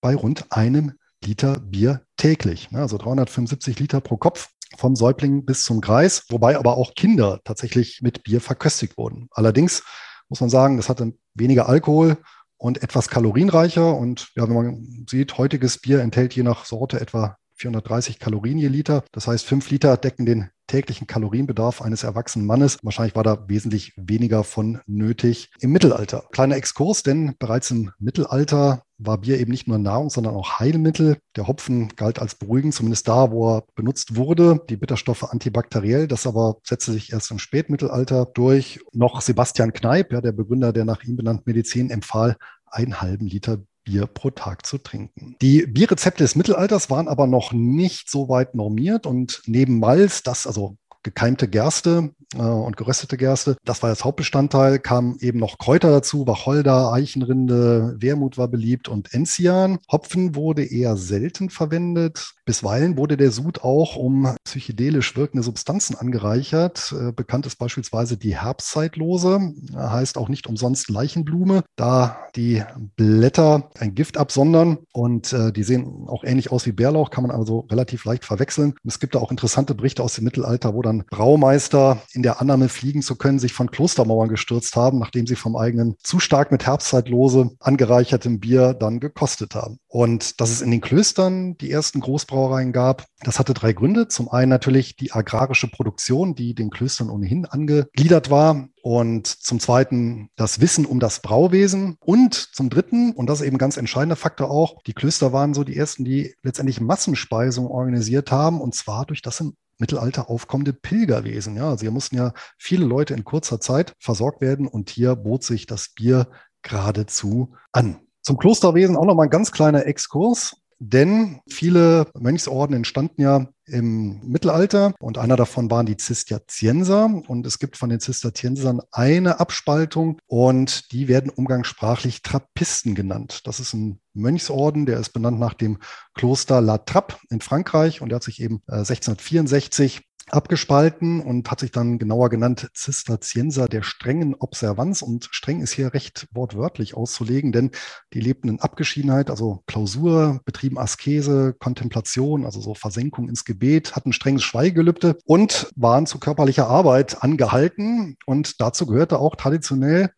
bei rund einem Liter Bier täglich. Also 375 Liter pro Kopf vom Säugling bis zum Greis, wobei aber auch Kinder tatsächlich mit Bier verköstigt wurden. Allerdings muss man sagen, das hatte weniger Alkohol und etwas kalorienreicher. Und ja, wenn man sieht, heutiges Bier enthält je nach Sorte etwa 430 Kalorien je Liter. Das heißt, fünf Liter decken den täglichen Kalorienbedarf eines erwachsenen Mannes. Wahrscheinlich war da wesentlich weniger von nötig im Mittelalter. Kleiner Exkurs, denn bereits im Mittelalter war Bier eben nicht nur Nahrung, sondern auch Heilmittel. Der Hopfen galt als beruhigend, zumindest da, wo er benutzt wurde. Die Bitterstoffe antibakteriell. Das aber setzte sich erst im Spätmittelalter durch. Noch Sebastian Kneipp, ja, der Begründer der nach ihm benannten Medizin, empfahl einen halben Liter Bier pro Tag zu trinken. Die Bierrezepte des Mittelalters waren aber noch nicht so weit normiert und neben Malz, das also gekeimte Gerste äh, und geröstete Gerste. Das war das Hauptbestandteil, kamen eben noch Kräuter dazu, Wacholder, Eichenrinde, Wermut war beliebt und Enzian. Hopfen wurde eher selten verwendet. Bisweilen wurde der Sud auch um psychedelisch wirkende Substanzen angereichert. Äh, bekannt ist beispielsweise die Herbstzeitlose, heißt auch nicht umsonst Leichenblume, da die Blätter ein Gift absondern und äh, die sehen auch ähnlich aus wie Bärlauch, kann man also relativ leicht verwechseln. Es gibt da auch interessante Berichte aus dem Mittelalter, wo dann Braumeister in der Annahme fliegen zu können, sich von Klostermauern gestürzt haben, nachdem sie vom eigenen zu stark mit Herbstzeitlose angereichertem Bier dann gekostet haben. Und dass es in den Klöstern die ersten Großbrauereien gab, das hatte drei Gründe. Zum einen natürlich die agrarische Produktion, die den Klöstern ohnehin angegliedert war. Und zum Zweiten das Wissen um das Brauwesen. Und zum Dritten, und das ist eben ein ganz entscheidender Faktor auch, die Klöster waren so die ersten, die letztendlich Massenspeisung organisiert haben. Und zwar durch das im Mittelalter aufkommende Pilgerwesen. Ja, also hier mussten ja viele Leute in kurzer Zeit versorgt werden und hier bot sich das Bier geradezu an. Zum Klosterwesen auch noch mal ein ganz kleiner Exkurs. Denn viele Mönchsorden entstanden ja im Mittelalter und einer davon waren die Zisterzienser. Und es gibt von den Zisterziensern eine Abspaltung und die werden umgangssprachlich Trappisten genannt. Das ist ein Mönchsorden, der ist benannt nach dem Kloster La Trappe in Frankreich und der hat sich eben 1664 abgespalten und hat sich dann genauer genannt Zisterzienser der strengen Observanz. Und streng ist hier recht wortwörtlich auszulegen, denn die lebten in Abgeschiedenheit, also Klausur, betrieben Askese, Kontemplation, also so Versenkung ins Gebet, hatten strenges Schweigelübde und waren zu körperlicher Arbeit angehalten. Und dazu gehörte auch traditionell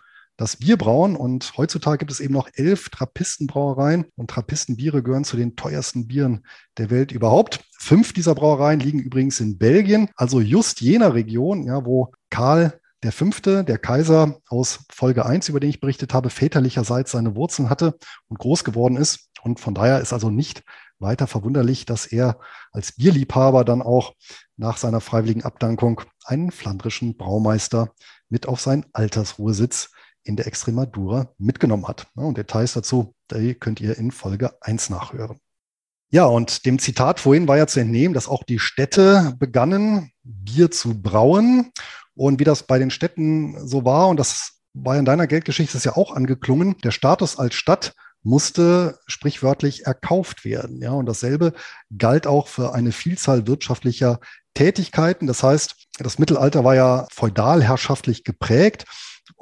das Bierbrauen. Und heutzutage gibt es eben noch elf Trappistenbrauereien und Trappistenbiere gehören zu den teuersten Bieren der Welt überhaupt. Fünf dieser Brauereien liegen übrigens in Belgien, also just jener Region, ja, wo Karl der Fünfte, der Kaiser aus Folge 1, über den ich berichtet habe, väterlicherseits seine Wurzeln hatte und groß geworden ist. Und von daher ist also nicht weiter verwunderlich, dass er als Bierliebhaber dann auch nach seiner freiwilligen Abdankung einen flandrischen Braumeister mit auf seinen Altersruhesitz in der Extremadura mitgenommen hat. Und Details dazu, die könnt ihr in Folge 1 nachhören. Ja, und dem Zitat vorhin war ja zu entnehmen, dass auch die Städte begannen, Bier zu brauen. Und wie das bei den Städten so war, und das war in deiner Geldgeschichte ist ja auch angeklungen, der Status als Stadt musste sprichwörtlich erkauft werden. Ja, und dasselbe galt auch für eine Vielzahl wirtschaftlicher Tätigkeiten. Das heißt, das Mittelalter war ja feudalherrschaftlich geprägt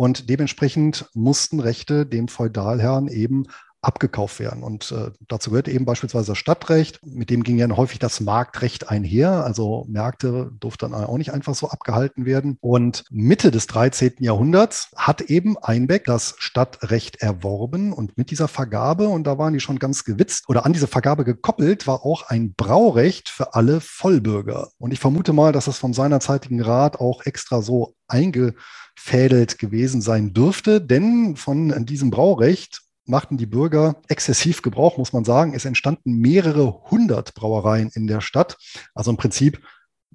und dementsprechend mussten Rechte dem Feudalherrn eben abgekauft werden. Und äh, dazu gehört eben beispielsweise das Stadtrecht, mit dem ging ja häufig das Marktrecht einher. Also Märkte durften dann auch nicht einfach so abgehalten werden. Und Mitte des 13. Jahrhunderts hat eben Einbeck das Stadtrecht erworben und mit dieser Vergabe, und da waren die schon ganz gewitzt, oder an diese Vergabe gekoppelt, war auch ein Braurecht für alle Vollbürger. Und ich vermute mal, dass das vom seinerzeitigen Rat auch extra so eingefädelt gewesen sein dürfte, denn von diesem Braurecht machten die Bürger exzessiv Gebrauch, muss man sagen. Es entstanden mehrere hundert Brauereien in der Stadt. Also im Prinzip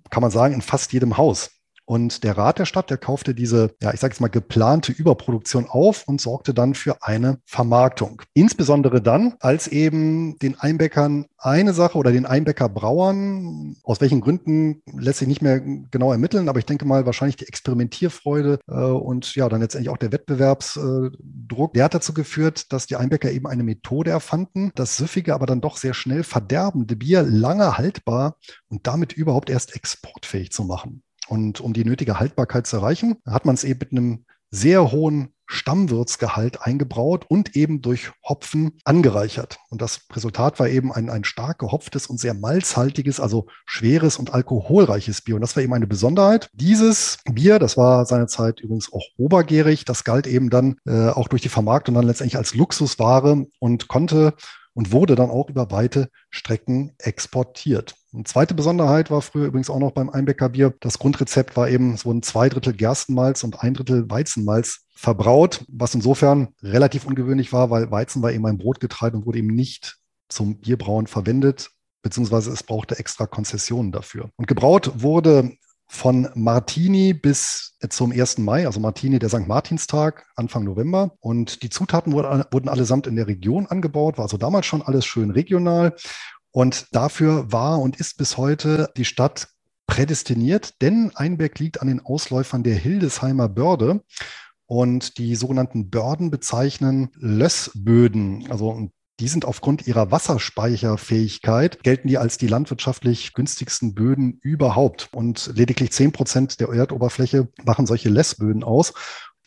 kann man sagen, in fast jedem Haus. Und der Rat der Stadt, der kaufte diese, ja, ich sage jetzt mal, geplante Überproduktion auf und sorgte dann für eine Vermarktung. Insbesondere dann, als eben den Einbäckern eine Sache oder den Einbäcker Brauern, aus welchen Gründen lässt sich nicht mehr genau ermitteln, aber ich denke mal wahrscheinlich die Experimentierfreude äh, und ja, dann letztendlich auch der Wettbewerbsdruck, der hat dazu geführt, dass die Einbäcker eben eine Methode erfanden, das süffige, aber dann doch sehr schnell verderbende Bier lange haltbar und damit überhaupt erst exportfähig zu machen. Und um die nötige Haltbarkeit zu erreichen, hat man es eben mit einem sehr hohen Stammwürzgehalt eingebraut und eben durch Hopfen angereichert. Und das Resultat war eben ein, ein stark gehopftes und sehr malzhaltiges, also schweres und alkoholreiches Bier. Und das war eben eine Besonderheit. Dieses Bier, das war seinerzeit übrigens auch obergärig, das galt eben dann äh, auch durch die Vermarktung dann letztendlich als Luxusware und konnte und wurde dann auch über weite Strecken exportiert. Eine zweite Besonderheit war früher übrigens auch noch beim Einbäckerbier. Das Grundrezept war eben, es wurden zwei Drittel Gerstenmalz und ein Drittel Weizenmalz verbraut, was insofern relativ ungewöhnlich war, weil Weizen war eben ein Brotgetreide und wurde eben nicht zum Bierbrauen verwendet, beziehungsweise es brauchte extra Konzessionen dafür. Und gebraut wurde von Martini bis zum 1. Mai, also Martini, der St. Martinstag, Anfang November. Und die Zutaten wurden allesamt in der Region angebaut, war also damals schon alles schön regional. Und dafür war und ist bis heute die Stadt prädestiniert, denn Einberg liegt an den Ausläufern der Hildesheimer Börde. Und die sogenannten Börden bezeichnen Lössböden, also die sind aufgrund ihrer Wasserspeicherfähigkeit, gelten die als die landwirtschaftlich günstigsten Böden überhaupt. Und lediglich zehn Prozent der Erdoberfläche machen solche Lessböden aus.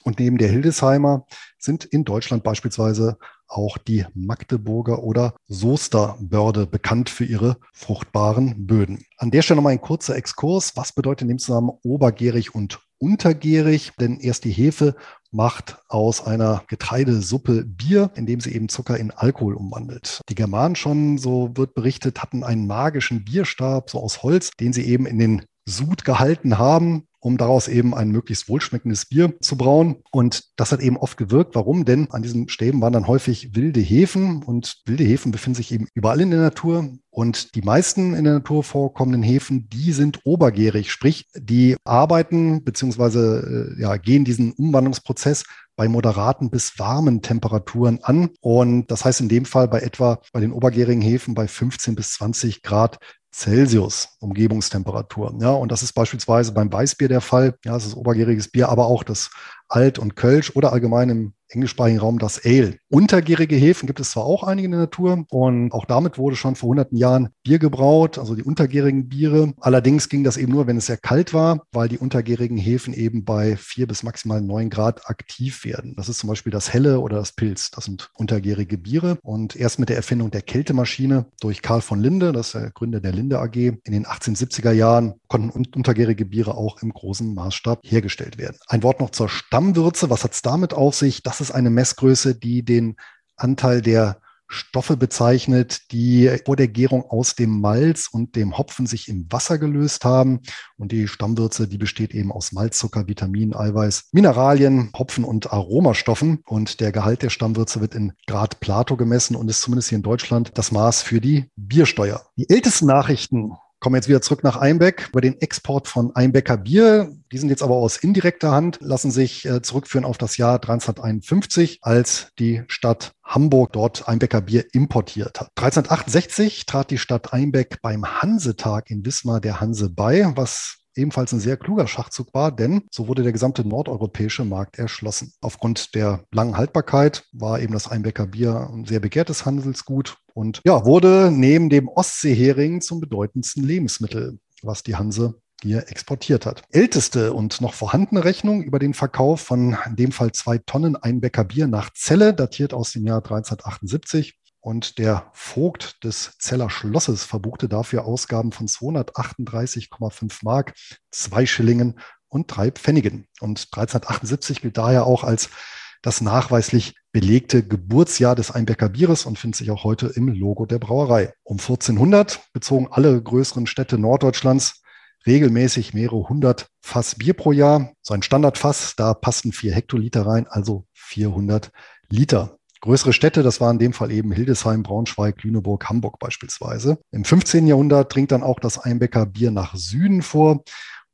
Und neben der Hildesheimer sind in Deutschland beispielsweise auch die Magdeburger oder Soesterbörde bekannt für ihre fruchtbaren Böden. An der Stelle nochmal ein kurzer Exkurs. Was bedeutet in dem Zusammenhang obergärig und untergärig? Denn erst die Hefe macht aus einer Getreidesuppe Bier, indem sie eben Zucker in Alkohol umwandelt. Die Germanen schon, so wird berichtet, hatten einen magischen Bierstab, so aus Holz, den sie eben in den Sud gehalten haben um daraus eben ein möglichst wohlschmeckendes Bier zu brauen. Und das hat eben oft gewirkt. Warum? Denn an diesen Stäben waren dann häufig wilde Hefen und wilde Hefen befinden sich eben überall in der Natur. Und die meisten in der Natur vorkommenden Hefen, die sind obergärig, sprich, die arbeiten beziehungsweise äh, ja, gehen diesen Umwandlungsprozess bei moderaten bis warmen Temperaturen an. Und das heißt in dem Fall bei etwa bei den obergärigen Hefen bei 15 bis 20 Grad Celsius Umgebungstemperatur. Ja, und das ist beispielsweise beim Weißbier der Fall. Ja, es ist obergäriges Bier, aber auch das Alt und Kölsch oder allgemein im englischsprachigen Raum das Ale. Untergärige Hefen gibt es zwar auch einige in der Natur und auch damit wurde schon vor hunderten Jahren Bier gebraut, also die untergärigen Biere. Allerdings ging das eben nur, wenn es sehr kalt war, weil die untergärigen Hefen eben bei vier bis maximal neun Grad aktiv werden. Das ist zum Beispiel das Helle oder das Pilz. Das sind untergärige Biere. Und erst mit der Erfindung der Kältemaschine durch Karl von Linde, das ist der Gründer der Linde AG, in den 1870er Jahren konnten untergärige Biere auch im großen Maßstab hergestellt werden. Ein Wort noch zur Stammwürze. Was hat es damit auf sich? Das ist eine Messgröße, die den Anteil der Stoffe bezeichnet, die vor der Gärung aus dem Malz und dem Hopfen sich im Wasser gelöst haben. Und die Stammwürze, die besteht eben aus Malzzucker, Vitamin, Eiweiß, Mineralien, Hopfen und Aromastoffen. Und der Gehalt der Stammwürze wird in Grad Plato gemessen und ist zumindest hier in Deutschland das Maß für die Biersteuer. Die ältesten Nachrichten Kommen jetzt wieder zurück nach Einbeck über den Export von Einbecker Bier. Die sind jetzt aber aus indirekter Hand, lassen sich äh, zurückführen auf das Jahr 1351, als die Stadt Hamburg dort Einbecker Bier importiert hat. 1368 trat die Stadt Einbeck beim Hansetag in Wismar der Hanse bei, was ebenfalls ein sehr kluger Schachzug war, denn so wurde der gesamte nordeuropäische Markt erschlossen. Aufgrund der langen Haltbarkeit war eben das Einbecker Bier ein sehr begehrtes Handelsgut und ja, wurde neben dem Ostseehering zum bedeutendsten Lebensmittel, was die Hanse hier exportiert hat. Älteste und noch vorhandene Rechnung über den Verkauf von in dem Fall zwei Tonnen Einbecker Bier nach Celle, datiert aus dem Jahr 1378. Und der Vogt des Zeller Schlosses verbuchte dafür Ausgaben von 238,5 Mark, zwei Schillingen und drei Pfennigen. Und 1378 gilt daher auch als das nachweislich belegte Geburtsjahr des Einbecker Bieres und findet sich auch heute im Logo der Brauerei. Um 1400 bezogen alle größeren Städte Norddeutschlands regelmäßig mehrere hundert Fass Bier pro Jahr. So ein Standardfass, da passten vier Hektoliter rein, also 400 Liter. Größere Städte, das waren in dem Fall eben Hildesheim, Braunschweig, Lüneburg, Hamburg beispielsweise. Im 15. Jahrhundert dringt dann auch das Einbecker Bier nach Süden vor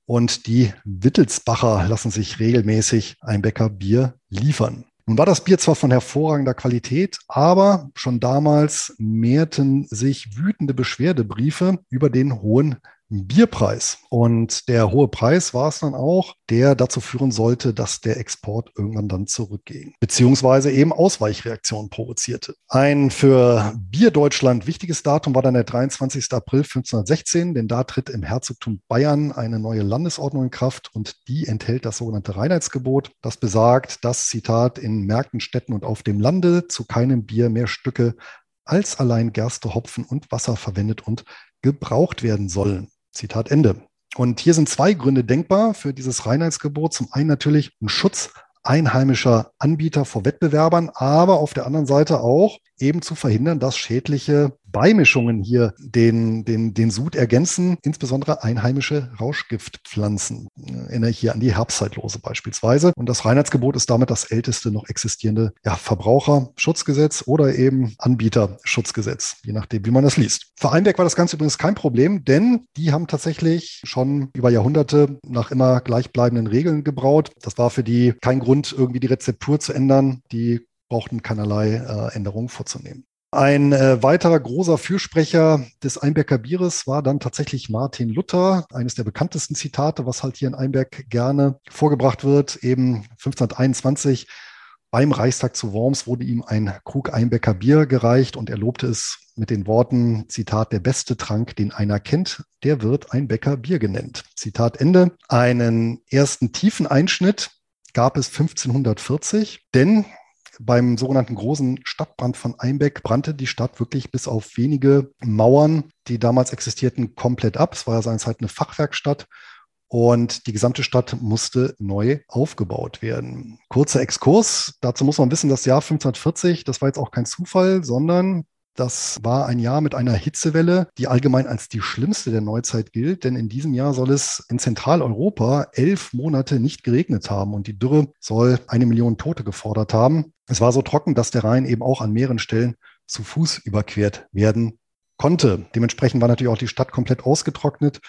und die Wittelsbacher lassen sich regelmäßig Einbecker Bier liefern. Nun war das Bier zwar von hervorragender Qualität, aber schon damals mehrten sich wütende Beschwerdebriefe über den hohen Bierpreis. Und der hohe Preis war es dann auch, der dazu führen sollte, dass der Export irgendwann dann zurückging, beziehungsweise eben Ausweichreaktionen provozierte. Ein für Bierdeutschland wichtiges Datum war dann der 23. April 1516, denn da tritt im Herzogtum Bayern eine neue Landesordnung in Kraft und die enthält das sogenannte Reinheitsgebot. Das besagt, dass, Zitat, in Märkten, Städten und auf dem Lande zu keinem Bier mehr Stücke als allein Gerste, Hopfen und Wasser verwendet und gebraucht werden sollen. Zitat Ende. Und hier sind zwei Gründe denkbar für dieses Reinheitsgebot. Zum einen natürlich ein Schutz einheimischer Anbieter vor Wettbewerbern, aber auf der anderen Seite auch eben zu verhindern, dass schädliche Beimischungen hier den, den, den Sud ergänzen, insbesondere einheimische Rauschgiftpflanzen. Ich erinnere ich hier an die Herbstzeitlose beispielsweise. Und das Reinheitsgebot ist damit das älteste noch existierende ja, Verbraucherschutzgesetz oder eben Anbieterschutzgesetz, je nachdem, wie man das liest. Für Einberg war das Ganze übrigens kein Problem, denn die haben tatsächlich schon über Jahrhunderte nach immer gleichbleibenden Regeln gebraut. Das war für die kein Grund, irgendwie die Rezeptur zu ändern. Die brauchten keinerlei äh, Änderungen vorzunehmen. Ein äh, weiterer großer Fürsprecher des Einberger Bieres war dann tatsächlich Martin Luther, eines der bekanntesten Zitate, was halt hier in Einberg gerne vorgebracht wird. Eben 1521 beim Reichstag zu Worms wurde ihm ein Krug Einbecker Bier gereicht und er lobte es mit den Worten, Zitat, der beste Trank, den einer kennt, der wird Einbecker Bier genannt. Zitat Ende. Einen ersten tiefen Einschnitt gab es 1540, denn beim sogenannten großen Stadtbrand von Einbeck brannte die Stadt wirklich bis auf wenige Mauern, die damals existierten, komplett ab. Es war ja seinerzeit eine Fachwerkstatt und die gesamte Stadt musste neu aufgebaut werden. Kurzer Exkurs. Dazu muss man wissen, das Jahr 1540, das war jetzt auch kein Zufall, sondern das war ein Jahr mit einer Hitzewelle, die allgemein als die schlimmste der Neuzeit gilt, denn in diesem Jahr soll es in Zentraleuropa elf Monate nicht geregnet haben und die Dürre soll eine Million Tote gefordert haben. Es war so trocken, dass der Rhein eben auch an mehreren Stellen zu Fuß überquert werden konnte. Dementsprechend war natürlich auch die Stadt komplett ausgetrocknet.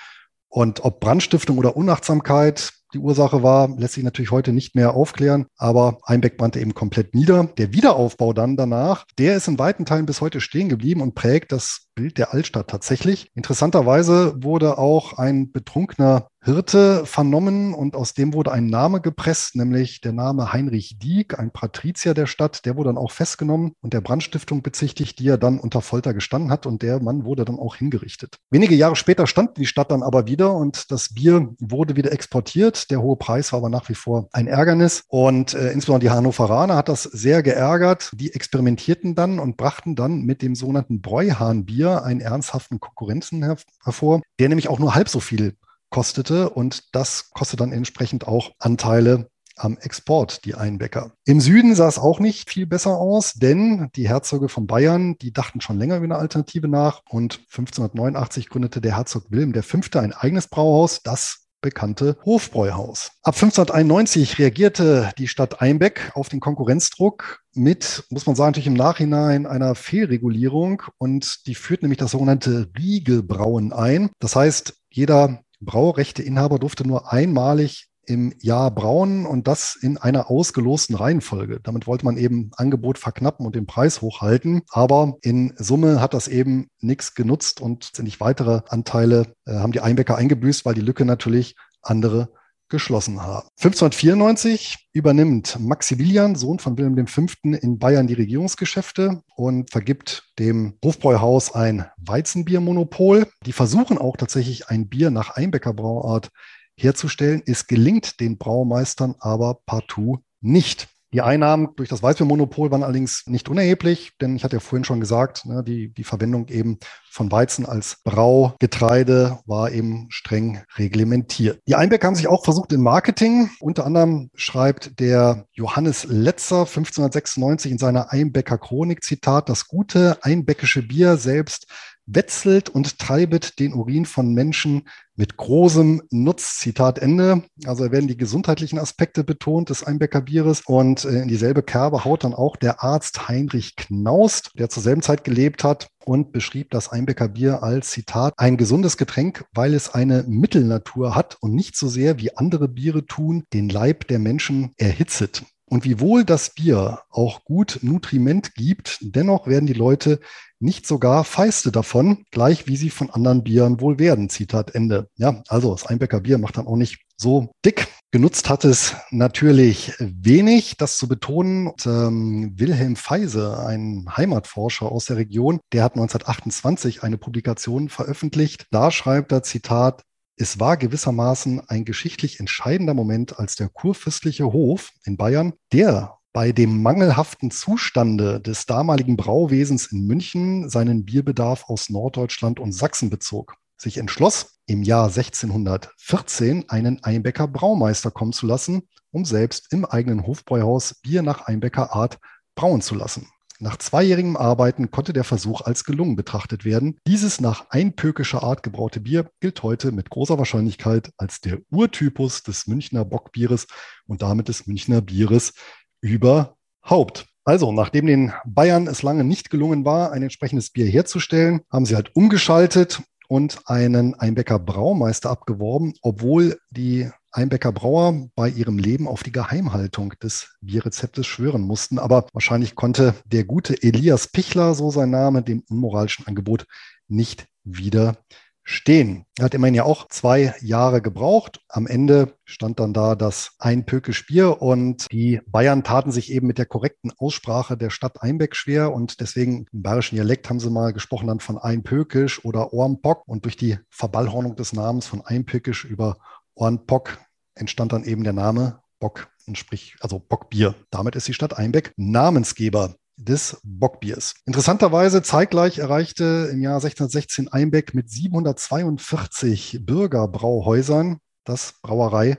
Und ob Brandstiftung oder Unachtsamkeit, die Ursache war, lässt sich natürlich heute nicht mehr aufklären, aber Einbeck brannte eben komplett nieder. Der Wiederaufbau dann danach, der ist in weiten Teilen bis heute stehen geblieben und prägt das Bild der Altstadt tatsächlich. Interessanterweise wurde auch ein betrunkener Hirte vernommen und aus dem wurde ein Name gepresst, nämlich der Name Heinrich Dieck, ein Patrizier der Stadt. Der wurde dann auch festgenommen und der Brandstiftung bezichtigt, die er dann unter Folter gestanden hat und der Mann wurde dann auch hingerichtet. Wenige Jahre später stand die Stadt dann aber wieder und das Bier wurde wieder exportiert. Der hohe Preis war aber nach wie vor ein Ärgernis und äh, insbesondere die Hannoveraner hat das sehr geärgert. Die experimentierten dann und brachten dann mit dem sogenannten Bräuhahnbier einen ernsthaften Konkurrenzen hervor, der nämlich auch nur halb so viel kostete und das kostet dann entsprechend auch Anteile am Export, die Einbäcker. Im Süden sah es auch nicht viel besser aus, denn die Herzöge von Bayern, die dachten schon länger über eine Alternative nach und 1589 gründete der Herzog Wilhelm V. ein eigenes Brauhaus, das bekannte Hofbräuhaus. Ab 1591 reagierte die Stadt Einbeck auf den Konkurrenzdruck mit, muss man sagen, natürlich im Nachhinein einer Fehlregulierung und die führt nämlich das sogenannte Riegelbrauen ein. Das heißt, jeder Braurechteinhaber durfte nur einmalig im Jahr brauen und das in einer ausgelosten Reihenfolge. Damit wollte man eben Angebot verknappen und den Preis hochhalten. Aber in Summe hat das eben nichts genutzt und nicht weitere Anteile äh, haben die Einbäcker eingebüßt, weil die Lücke natürlich andere geschlossen haben. 1594 übernimmt Maximilian, Sohn von Wilhelm V., in Bayern die Regierungsgeschäfte und vergibt dem Hofbräuhaus ein Weizenbiermonopol. Die versuchen auch tatsächlich ein Bier nach Einbecker Brauart herzustellen. Es gelingt den Braumeistern aber partout nicht. Die Einnahmen durch das Weißbiermonopol waren allerdings nicht unerheblich, denn ich hatte ja vorhin schon gesagt, ne, die, die Verwendung eben von Weizen als Braugetreide war eben streng reglementiert. Die Einbecker haben sich auch versucht in Marketing. Unter anderem schreibt der Johannes Letzer 1596 in seiner Einbecker Chronik, Zitat, das gute einbäckische Bier selbst wetzelt und treibet den Urin von Menschen mit großem Nutz. Zitat Ende. Also werden die gesundheitlichen Aspekte betont des Einbecker Bieres und äh, in dieselbe Kerbe haut dann auch der Arzt Heinrich Knaust, der zur selben Zeit gelebt hat und beschrieb das Einbecker Bier als Zitat ein gesundes Getränk, weil es eine Mittelnatur hat und nicht so sehr wie andere Biere tun, den Leib der Menschen erhitzet. Und wiewohl das Bier auch gut Nutriment gibt, dennoch werden die Leute nicht sogar feiste davon, gleich wie sie von anderen Bieren wohl werden. Zitat Ende. Ja, also das Einbecker Bier macht dann auch nicht so dick. Genutzt hat es natürlich wenig, das zu betonen. Und, ähm, Wilhelm Feise, ein Heimatforscher aus der Region, der hat 1928 eine Publikation veröffentlicht. Da schreibt er, Zitat, es war gewissermaßen ein geschichtlich entscheidender Moment, als der kurfürstliche Hof in Bayern, der bei dem mangelhaften Zustande des damaligen Brauwesens in München seinen Bierbedarf aus Norddeutschland und Sachsen bezog, sich entschloss, im Jahr 1614 einen Einbecker Braumeister kommen zu lassen, um selbst im eigenen Hofbräuhaus Bier nach Einbecker Art brauen zu lassen. Nach zweijährigem Arbeiten konnte der Versuch als gelungen betrachtet werden. Dieses nach einpökischer Art gebraute Bier gilt heute mit großer Wahrscheinlichkeit als der Urtypus des Münchner Bockbieres und damit des Münchner Bieres überhaupt. Also, nachdem den Bayern es lange nicht gelungen war, ein entsprechendes Bier herzustellen, haben sie halt umgeschaltet und einen Einbecker Braumeister abgeworben, obwohl die Einbecker Brauer bei ihrem Leben auf die Geheimhaltung des Bierrezeptes schwören mussten. Aber wahrscheinlich konnte der gute Elias Pichler, so sein Name, dem unmoralischen Angebot nicht widerstehen. Er hat immerhin ja auch zwei Jahre gebraucht. Am Ende stand dann da das Einpökisch Bier und die Bayern taten sich eben mit der korrekten Aussprache der Stadt Einbeck schwer und deswegen im bayerischen Dialekt haben sie mal gesprochen dann von Einpökisch oder Ormbock und durch die Verballhornung des Namens von Einpökisch über Ornpock entstand dann eben der Name Bock, sprich, also Bockbier. Damit ist die Stadt Einbeck Namensgeber des Bockbiers. Interessanterweise zeitgleich erreichte im Jahr 1616 Einbeck mit 742 Bürgerbrauhäusern das Brauerei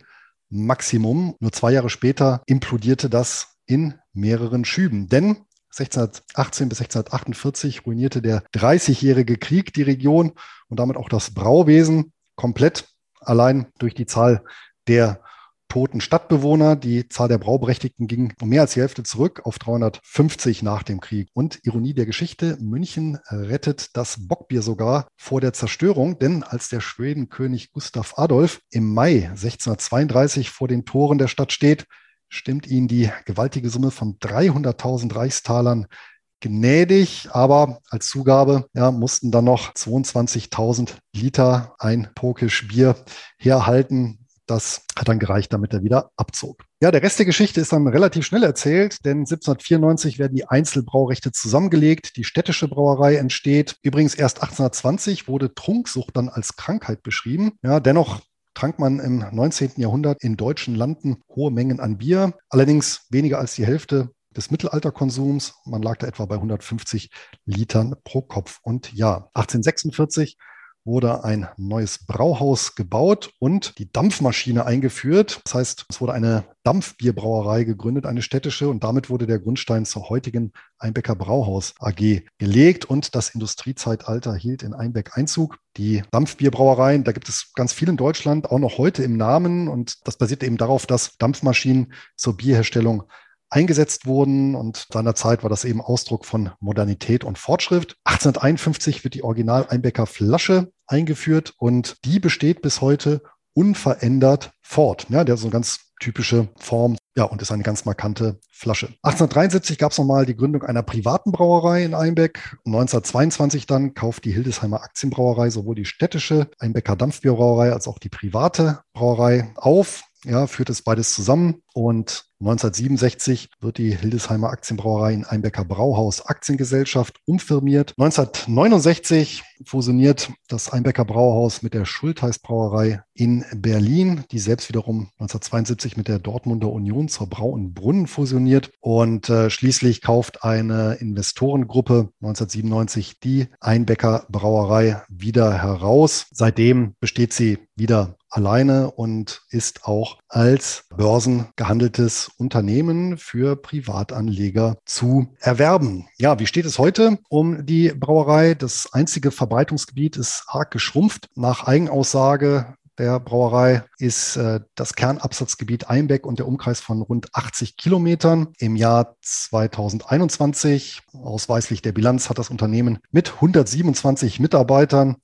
Maximum. Nur zwei Jahre später implodierte das in mehreren Schüben. Denn 1618 bis 1648 ruinierte der Dreißigjährige Krieg die Region und damit auch das Brauwesen komplett allein durch die Zahl der toten Stadtbewohner. Die Zahl der Brauberechtigten ging um mehr als die Hälfte zurück auf 350 nach dem Krieg. Und Ironie der Geschichte, München rettet das Bockbier sogar vor der Zerstörung, denn als der Schwedenkönig Gustav Adolf im Mai 1632 vor den Toren der Stadt steht, stimmt ihn die gewaltige Summe von 300.000 Reichstalern gnädig, aber als Zugabe ja, mussten dann noch 22.000 Liter ein Pokisch Bier herhalten. Das hat dann gereicht, damit er wieder abzog. Ja, der Rest der Geschichte ist dann relativ schnell erzählt, denn 1794 werden die Einzelbraurechte zusammengelegt, die städtische Brauerei entsteht. Übrigens erst 1820 wurde Trunksucht dann als Krankheit beschrieben. Ja, dennoch trank man im 19. Jahrhundert in deutschen Landen hohe Mengen an Bier, allerdings weniger als die Hälfte des Mittelalterkonsums. Man lag da etwa bei 150 Litern pro Kopf und Jahr. 1846 wurde ein neues Brauhaus gebaut und die Dampfmaschine eingeführt. Das heißt, es wurde eine Dampfbierbrauerei gegründet, eine städtische, und damit wurde der Grundstein zur heutigen Einbecker Brauhaus AG gelegt und das Industriezeitalter hielt in Einbeck Einzug. Die Dampfbierbrauereien, da gibt es ganz viel in Deutschland, auch noch heute im Namen und das basiert eben darauf, dass Dampfmaschinen zur Bierherstellung eingesetzt wurden. Und seinerzeit war das eben Ausdruck von Modernität und Fortschritt. 1851 wird die Original Einbecker Flasche eingeführt und die besteht bis heute unverändert Ford. Ja, der so eine ganz typische Form. Ja, und ist eine ganz markante Flasche. 1873 gab es nochmal die Gründung einer privaten Brauerei in Einbeck. 1922 dann kauft die Hildesheimer Aktienbrauerei sowohl die städtische Einbecker Dampfbierbrauerei als auch die private Brauerei auf ja, führt es beides zusammen und 1967 wird die Hildesheimer Aktienbrauerei in Einbecker Brauhaus Aktiengesellschaft umfirmiert. 1969 fusioniert das Einbecker Brauhaus mit der Schultheiß Brauerei in Berlin, die selbst wiederum 1972 mit der Dortmunder Union zur Brau und Brunnen fusioniert. Und äh, schließlich kauft eine Investorengruppe 1997 die Einbecker Brauerei wieder heraus. Seitdem besteht sie wieder alleine und ist auch als börsengehandeltes Unternehmen für Privatanleger zu erwerben. Ja, wie steht es heute um die Brauerei? Das einzige Verbreitungsgebiet ist arg geschrumpft. Nach Eigenaussage der Brauerei ist äh, das Kernabsatzgebiet Einbeck und der Umkreis von rund 80 Kilometern. Im Jahr 2021, ausweislich der Bilanz, hat das Unternehmen mit 127 Mitarbeitern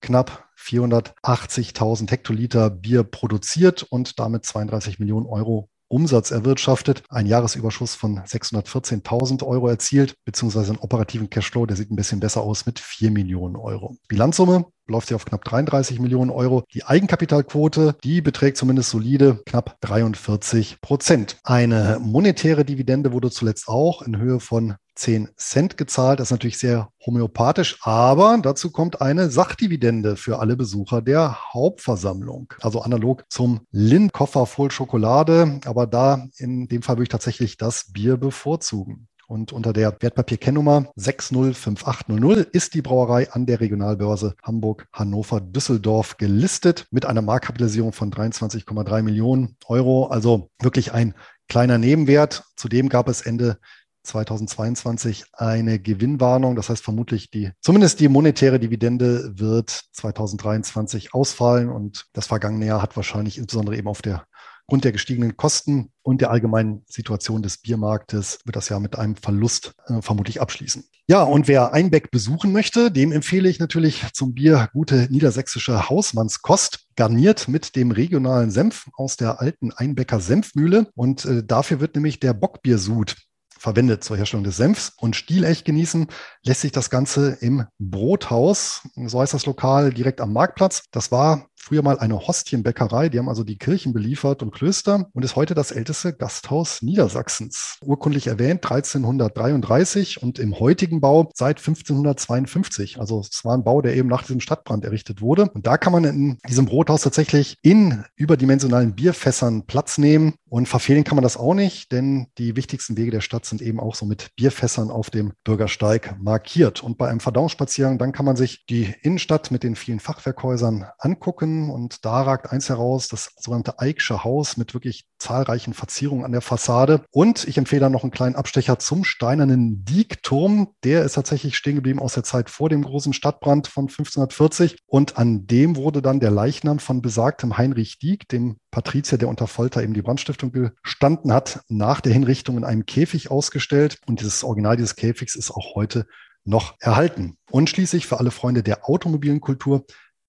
knapp 480.000 Hektoliter Bier produziert und damit 32 Millionen Euro Umsatz erwirtschaftet, ein Jahresüberschuss von 614.000 Euro erzielt, beziehungsweise einen operativen Cashflow, der sieht ein bisschen besser aus mit 4 Millionen Euro. Bilanzsumme läuft sie auf knapp 33 Millionen Euro. Die Eigenkapitalquote, die beträgt zumindest solide knapp 43 Prozent. Eine monetäre Dividende wurde zuletzt auch in Höhe von 10 Cent gezahlt. Das ist natürlich sehr homöopathisch, aber dazu kommt eine Sachdividende für alle Besucher der Hauptversammlung. Also analog zum Lindkoffer voll Schokolade, aber da in dem Fall würde ich tatsächlich das Bier bevorzugen. Und unter der Wertpapierkennnummer 605800 ist die Brauerei an der Regionalbörse Hamburg, Hannover, Düsseldorf gelistet mit einer Marktkapitalisierung von 23,3 Millionen Euro. Also wirklich ein kleiner Nebenwert. Zudem gab es Ende 2022 eine Gewinnwarnung. Das heißt vermutlich die, zumindest die monetäre Dividende wird 2023 ausfallen und das vergangene Jahr hat wahrscheinlich insbesondere eben auf der Grund der gestiegenen Kosten und der allgemeinen Situation des Biermarktes wird das Jahr mit einem Verlust äh, vermutlich abschließen. Ja, und wer Einbeck besuchen möchte, dem empfehle ich natürlich zum Bier gute niedersächsische Hausmannskost, garniert mit dem regionalen Senf aus der alten Einbecker Senfmühle. Und äh, dafür wird nämlich der Bockbiersud verwendet zur Herstellung des Senfs. Und stilecht genießen lässt sich das Ganze im Brothaus, so heißt das Lokal, direkt am Marktplatz. Das war früher mal eine Hostienbäckerei, die haben also die Kirchen beliefert und Klöster und ist heute das älteste Gasthaus Niedersachsens. Urkundlich erwähnt 1333 und im heutigen Bau seit 1552. Also es war ein Bau, der eben nach diesem Stadtbrand errichtet wurde. Und da kann man in diesem Brothaus tatsächlich in überdimensionalen Bierfässern Platz nehmen und verfehlen kann man das auch nicht, denn die wichtigsten Wege der Stadt sind eben auch so mit Bierfässern auf dem Bürgersteig markiert. Und bei einem Verdauungsspaziergang, dann kann man sich die Innenstadt mit den vielen Fachwerkhäusern angucken Garten und da ragt eins heraus, das sogenannte Eichsche Haus mit wirklich zahlreichen Verzierungen an der Fassade. Und ich empfehle dann noch einen kleinen Abstecher zum steinernen Diekturm. Der ist tatsächlich stehen geblieben aus der Zeit vor dem großen Stadtbrand von 1540. Und an dem wurde dann der Leichnam von besagtem Heinrich Dieck, dem Patrizier, der unter Folter eben die Brandstiftung gestanden hat, nach der Hinrichtung in einem Käfig ausgestellt. Und dieses Original dieses Käfigs ist auch heute noch erhalten. Und schließlich für alle Freunde der automobilen Kultur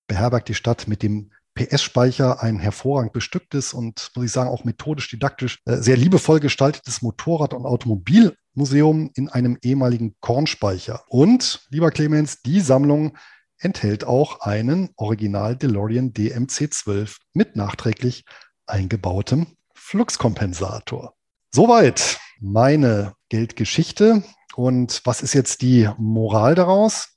beherbergt die Stadt mit dem PS-Speicher ein hervorragend bestücktes und, muss ich sagen, auch methodisch, didaktisch äh, sehr liebevoll gestaltetes Motorrad- und Automobilmuseum in einem ehemaligen Kornspeicher. Und, lieber Clemens, die Sammlung enthält auch einen Original DeLorean DMC12 mit nachträglich eingebautem Fluxkompensator. Soweit meine Geldgeschichte. Und was ist jetzt die Moral daraus?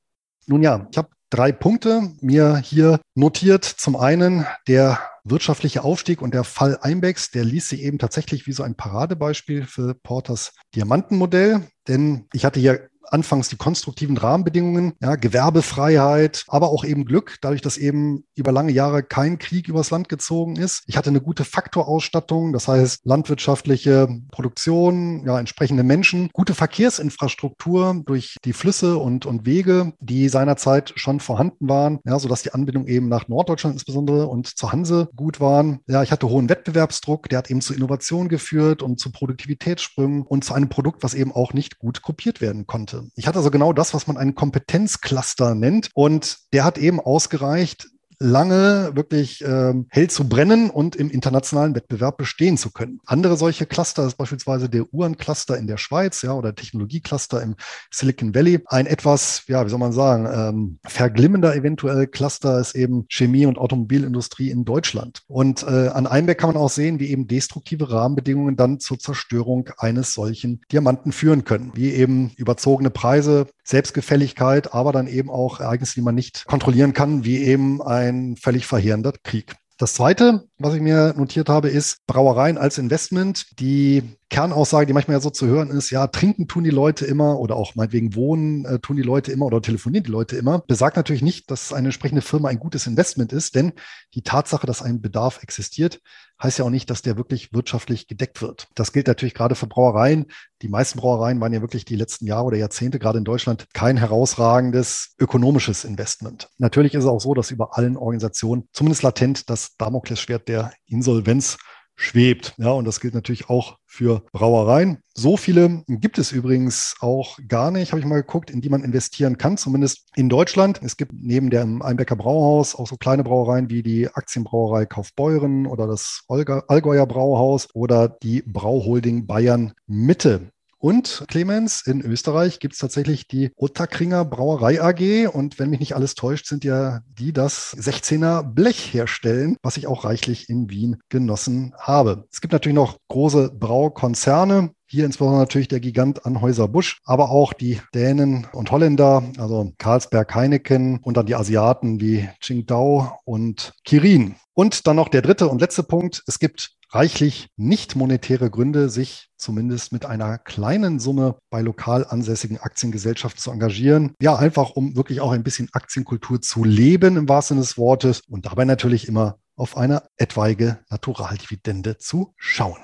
Nun ja, ich habe drei Punkte mir hier notiert. Zum einen der wirtschaftliche Aufstieg und der Fall Einbecks, der ließ sich eben tatsächlich wie so ein Paradebeispiel für Porters Diamantenmodell. Denn ich hatte hier anfangs die konstruktiven Rahmenbedingungen, ja, Gewerbefreiheit, aber auch eben Glück, dadurch, dass eben über lange Jahre kein Krieg übers Land gezogen ist. Ich hatte eine gute Faktorausstattung, das heißt landwirtschaftliche Produktion, ja, entsprechende Menschen, gute Verkehrsinfrastruktur durch die Flüsse und, und Wege, die seinerzeit schon vorhanden waren, ja, sodass die Anbindung eben nach Norddeutschland insbesondere und zur Hanse gut waren. Ja, ich hatte hohen Wettbewerbsdruck, der hat eben zu Innovation geführt und zu Produktivitätssprüngen und zu einem Produkt, was eben auch nicht gut kopiert werden konnte hatte. Ich hatte also genau das, was man einen Kompetenzcluster nennt. Und der hat eben ausgereicht, lange wirklich ähm, hell zu brennen und im internationalen Wettbewerb bestehen zu können. Andere solche Cluster ist beispielsweise der Uhrencluster in der Schweiz, ja, oder Technologiecluster im Silicon Valley. Ein etwas, ja, wie soll man sagen, ähm, verglimmender eventuell Cluster ist eben Chemie- und Automobilindustrie in Deutschland. Und äh, an Einbeck kann man auch sehen, wie eben destruktive Rahmenbedingungen dann zur Zerstörung eines solchen Diamanten führen können, wie eben überzogene Preise, Selbstgefälligkeit, aber dann eben auch Ereignisse, die man nicht kontrollieren kann, wie eben ein völlig verheerender Krieg. Das Zweite, was ich mir notiert habe, ist Brauereien als Investment. Die Kernaussage, die manchmal ja so zu hören ist, ja, trinken tun die Leute immer oder auch meinetwegen wohnen äh, tun die Leute immer oder telefonieren die Leute immer, besagt natürlich nicht, dass eine entsprechende Firma ein gutes Investment ist, denn die Tatsache, dass ein Bedarf existiert, heißt ja auch nicht, dass der wirklich wirtschaftlich gedeckt wird. Das gilt natürlich gerade für Brauereien. Die meisten Brauereien waren ja wirklich die letzten Jahre oder Jahrzehnte, gerade in Deutschland, kein herausragendes ökonomisches Investment. Natürlich ist es auch so, dass über allen Organisationen zumindest latent das Damoklesschwert der Insolvenz schwebt. Ja, und das gilt natürlich auch für Brauereien. So viele gibt es übrigens auch gar nicht, habe ich mal geguckt, in die man investieren kann, zumindest in Deutschland. Es gibt neben dem Einbecker Brauhaus auch so kleine Brauereien wie die Aktienbrauerei Kaufbeuren oder das Allgäuer Brauhaus oder die Brauholding Bayern Mitte. Und Clemens, in Österreich gibt es tatsächlich die Ottakringer Brauerei AG. Und wenn mich nicht alles täuscht, sind ja die das 16er Blech herstellen, was ich auch reichlich in Wien genossen habe. Es gibt natürlich noch große Braukonzerne, hier insbesondere natürlich der Gigant Anhäuser Busch, aber auch die Dänen und Holländer, also Carlsberg Heineken und dann die Asiaten wie Qingdao und Kirin. Und dann noch der dritte und letzte Punkt. Es gibt reichlich nicht monetäre Gründe, sich zumindest mit einer kleinen Summe bei lokal ansässigen Aktiengesellschaften zu engagieren. Ja, einfach um wirklich auch ein bisschen Aktienkultur zu leben im wahrsten Sinne des Wortes und dabei natürlich immer auf eine etwaige Naturaldividende zu schauen.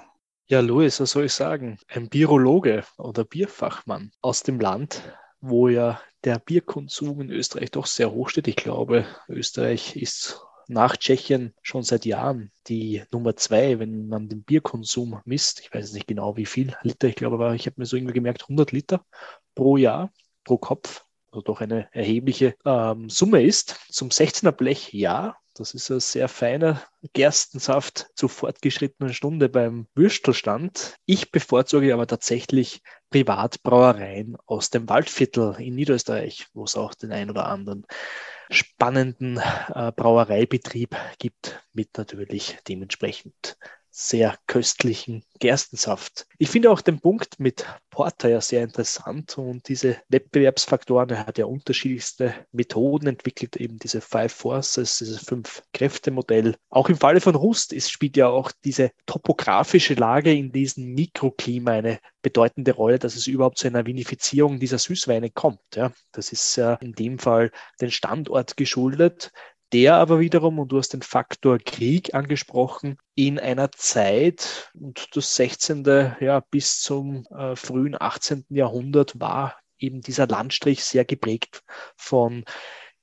Ja, Louis, was soll ich sagen? Ein Birologe oder Bierfachmann aus dem Land, wo ja der Bierkonsum in Österreich doch sehr hoch steht. Ich glaube, Österreich ist nach Tschechien schon seit Jahren die Nummer zwei, wenn man den Bierkonsum misst. Ich weiß nicht genau, wie viel Liter. Ich glaube, aber ich habe mir so irgendwie gemerkt, 100 Liter pro Jahr, pro Kopf. Also doch eine erhebliche ähm, Summe ist. Zum 16er Blech ja, das ist ein sehr feiner Gerstensaft zur fortgeschrittenen Stunde beim Würstelstand. Ich bevorzuge aber tatsächlich Privatbrauereien aus dem Waldviertel in Niederösterreich, wo es auch den ein oder anderen spannenden äh, Brauereibetrieb gibt, mit natürlich dementsprechend sehr köstlichen Gerstensaft. Ich finde auch den Punkt mit Porter ja sehr interessant und diese Wettbewerbsfaktoren, er hat ja unterschiedlichste Methoden entwickelt, eben diese Five Forces, dieses Fünf-Kräfte-Modell. Auch im Falle von Rust ist, spielt ja auch diese topografische Lage in diesem Mikroklima eine bedeutende Rolle, dass es überhaupt zu einer Vinifizierung dieser Süßweine kommt. Ja. Das ist ja in dem Fall den Standort geschuldet der aber wiederum, und du hast den Faktor Krieg angesprochen, in einer Zeit, und das 16. Ja, bis zum äh, frühen 18. Jahrhundert war eben dieser Landstrich sehr geprägt von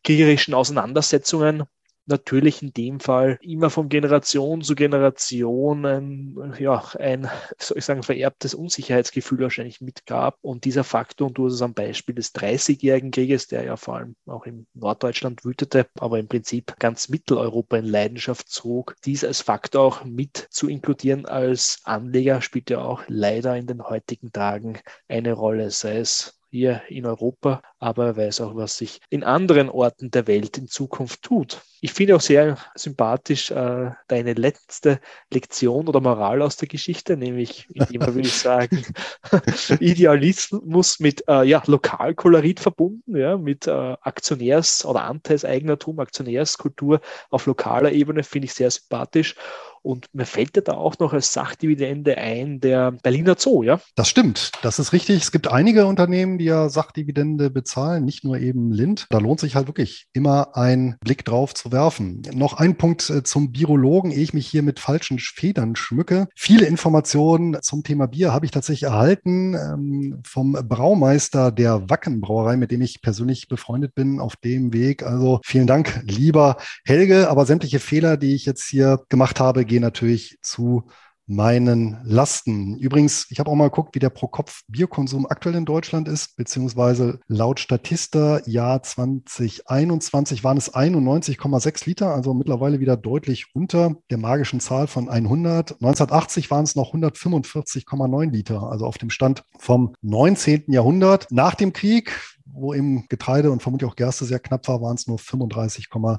kriegerischen Auseinandersetzungen natürlich in dem Fall immer von Generation zu Generation ein, ja, ein, soll ich sagen, vererbtes Unsicherheitsgefühl wahrscheinlich mitgab. Und dieser Faktor, und du hast es am Beispiel des Dreißigjährigen Krieges, der ja vor allem auch in Norddeutschland wütete, aber im Prinzip ganz Mitteleuropa in Leidenschaft zog, dies als Faktor auch mit zu inkludieren als Anleger spielt ja auch leider in den heutigen Tagen eine Rolle, sei es hier in Europa, aber er weiß auch, was sich in anderen Orten der Welt in Zukunft tut. Ich finde auch sehr sympathisch äh, deine letzte Lektion oder Moral aus der Geschichte, nämlich indem würde ich sagen, Idealismus mit äh, ja, Lokalkolorit verbunden, ja, mit äh, Aktionärs- oder Anteilseigentum, Aktionärskultur auf lokaler Ebene, finde ich sehr sympathisch. Und mir fällt ja da auch noch als Sachdividende ein der Berliner Zoo, ja? Das stimmt, das ist richtig. Es gibt einige Unternehmen, die ja Sachdividende bezahlen, nicht nur eben Lind. Da lohnt sich halt wirklich immer ein Blick drauf zu werfen. Noch ein Punkt äh, zum Virologen, ehe ich mich hier mit falschen Federn schmücke. Viele Informationen zum Thema Bier habe ich tatsächlich erhalten ähm, vom Braumeister der Wackenbrauerei, mit dem ich persönlich befreundet bin auf dem Weg. Also vielen Dank, lieber Helge. Aber sämtliche Fehler, die ich jetzt hier gemacht habe, gehen natürlich zu meinen Lasten. Übrigens, ich habe auch mal geguckt, wie der Pro-Kopf-Bierkonsum aktuell in Deutschland ist, beziehungsweise laut Statista Jahr 2021 waren es 91,6 Liter, also mittlerweile wieder deutlich unter der magischen Zahl von 100. 1980 waren es noch 145,9 Liter, also auf dem Stand vom 19. Jahrhundert. Nach dem Krieg, wo eben Getreide und vermutlich auch Gerste sehr knapp war, waren es nur 35,9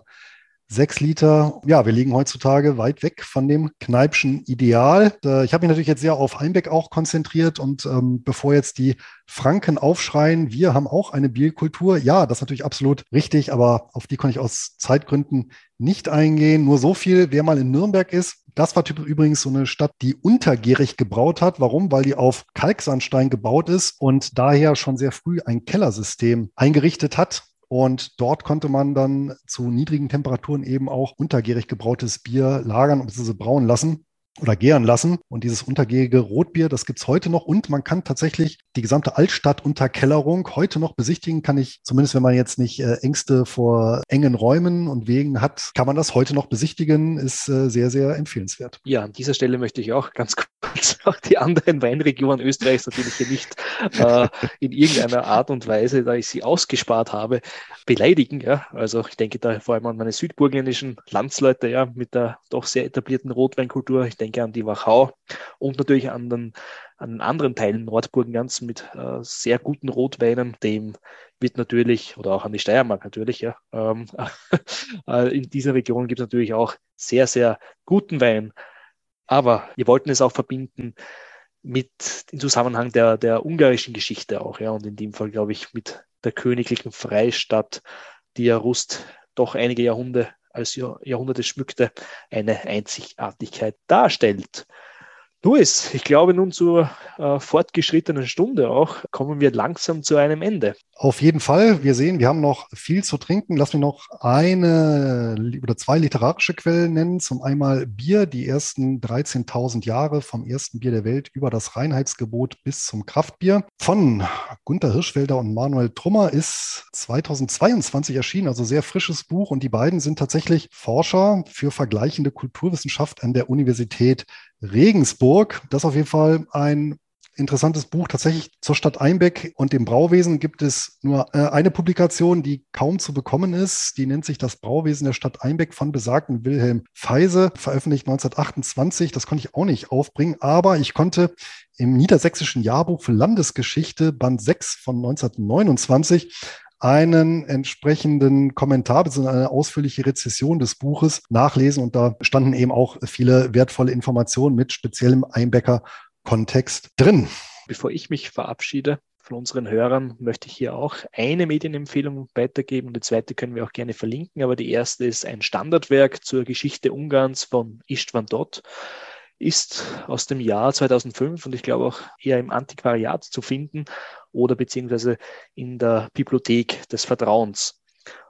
Sechs Liter, ja, wir liegen heutzutage weit weg von dem Kneipschen Ideal. Äh, ich habe mich natürlich jetzt sehr auf Einbeck auch konzentriert und ähm, bevor jetzt die Franken aufschreien, wir haben auch eine Bierkultur. Ja, das ist natürlich absolut richtig, aber auf die konnte ich aus Zeitgründen nicht eingehen. Nur so viel, wer mal in Nürnberg ist, das war übrigens so eine Stadt, die untergärig gebraut hat. Warum? Weil die auf Kalksandstein gebaut ist und daher schon sehr früh ein Kellersystem eingerichtet hat. Und dort konnte man dann zu niedrigen Temperaturen eben auch untergärig gebrautes Bier lagern und bzw. brauen lassen oder gären lassen. Und dieses untergärige Rotbier, das gibt's heute noch. Und man kann tatsächlich die gesamte Altstadt-Unterkellerung heute noch besichtigen. Kann ich, zumindest wenn man jetzt nicht äh, Ängste vor engen Räumen und Wegen hat, kann man das heute noch besichtigen. Ist äh, sehr, sehr empfehlenswert. Ja, an dieser Stelle möchte ich auch ganz kurz auch die anderen Weinregionen Österreichs natürlich hier nicht äh, in irgendeiner Art und Weise, da ich sie ausgespart habe, beleidigen. Ja, also ich denke da vor allem an meine südburgenländischen Landsleute, ja, mit der doch sehr etablierten Rotweinkultur. Ich denke an die Wachau und natürlich an den, an anderen Teilen Nordburgenlands mit äh, sehr guten Rotweinen. Dem wird natürlich, oder auch an die Steiermark natürlich, ja, ähm, äh, in dieser Region gibt es natürlich auch sehr, sehr guten Wein. Aber wir wollten es auch verbinden mit im Zusammenhang der, der ungarischen Geschichte auch, ja, und in dem Fall, glaube ich, mit der königlichen Freistadt, die ja Rust doch einige Jahrhunderte als Jahrhunderte schmückte, eine Einzigartigkeit darstellt. Luis, ich glaube nun zur äh, fortgeschrittenen Stunde auch kommen wir langsam zu einem Ende. Auf jeden Fall. Wir sehen, wir haben noch viel zu trinken. Lass mich noch eine oder zwei literarische Quellen nennen. Zum einmal Bier, die ersten 13.000 Jahre vom ersten Bier der Welt über das Reinheitsgebot bis zum Kraftbier. Von Gunther Hirschfelder und Manuel Trummer ist 2022 erschienen, also sehr frisches Buch. Und die beiden sind tatsächlich Forscher für vergleichende Kulturwissenschaft an der Universität Regensburg. Das ist auf jeden Fall ein interessantes Buch. Tatsächlich zur Stadt Einbeck und dem Brauwesen gibt es nur äh, eine Publikation, die kaum zu bekommen ist. Die nennt sich Das Brauwesen der Stadt Einbeck von besagten Wilhelm Feise, veröffentlicht 1928. Das konnte ich auch nicht aufbringen, aber ich konnte im Niedersächsischen Jahrbuch für Landesgeschichte, Band 6 von 1929, einen entsprechenden Kommentar bzw. eine ausführliche Rezession des Buches nachlesen und da standen eben auch viele wertvolle Informationen mit speziellem Einbecker Kontext drin. Bevor ich mich verabschiede von unseren Hörern, möchte ich hier auch eine Medienempfehlung weitergeben die zweite können wir auch gerne verlinken. Aber die erste ist ein Standardwerk zur Geschichte Ungarns von Istvan Dott ist aus dem Jahr 2005 und ich glaube auch eher im Antiquariat zu finden oder beziehungsweise in der Bibliothek des Vertrauens.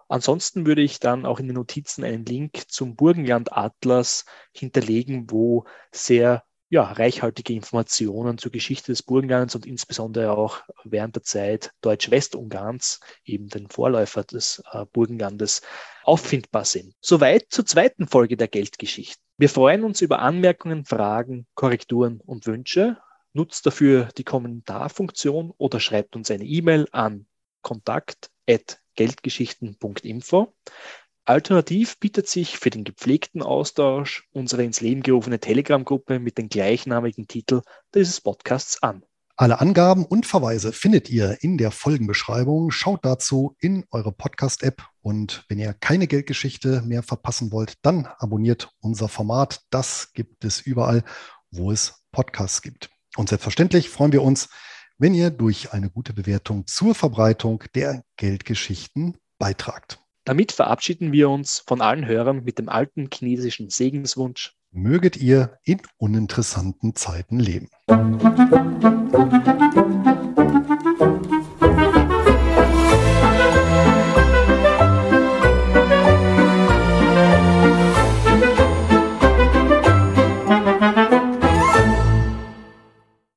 Ansonsten würde ich dann auch in den Notizen einen Link zum Burgenland Atlas hinterlegen, wo sehr ja, reichhaltige Informationen zur Geschichte des Burgenlands und insbesondere auch während der Zeit Deutsch-Westungarns, eben den Vorläufer des äh, Burgenlandes, auffindbar sind. Soweit zur zweiten Folge der Geldgeschichten. Wir freuen uns über Anmerkungen, Fragen, Korrekturen und Wünsche. Nutzt dafür die Kommentarfunktion oder schreibt uns eine E-Mail an kontakt.geldgeschichten.info. Alternativ bietet sich für den gepflegten Austausch unsere ins Leben gerufene Telegram-Gruppe mit dem gleichnamigen Titel dieses Podcasts an. Alle Angaben und Verweise findet ihr in der Folgenbeschreibung. Schaut dazu in eure Podcast-App und wenn ihr keine Geldgeschichte mehr verpassen wollt, dann abonniert unser Format. Das gibt es überall, wo es Podcasts gibt. Und selbstverständlich freuen wir uns, wenn ihr durch eine gute Bewertung zur Verbreitung der Geldgeschichten beitragt. Damit verabschieden wir uns von allen Hörern mit dem alten chinesischen Segenswunsch. Möget ihr in uninteressanten Zeiten leben.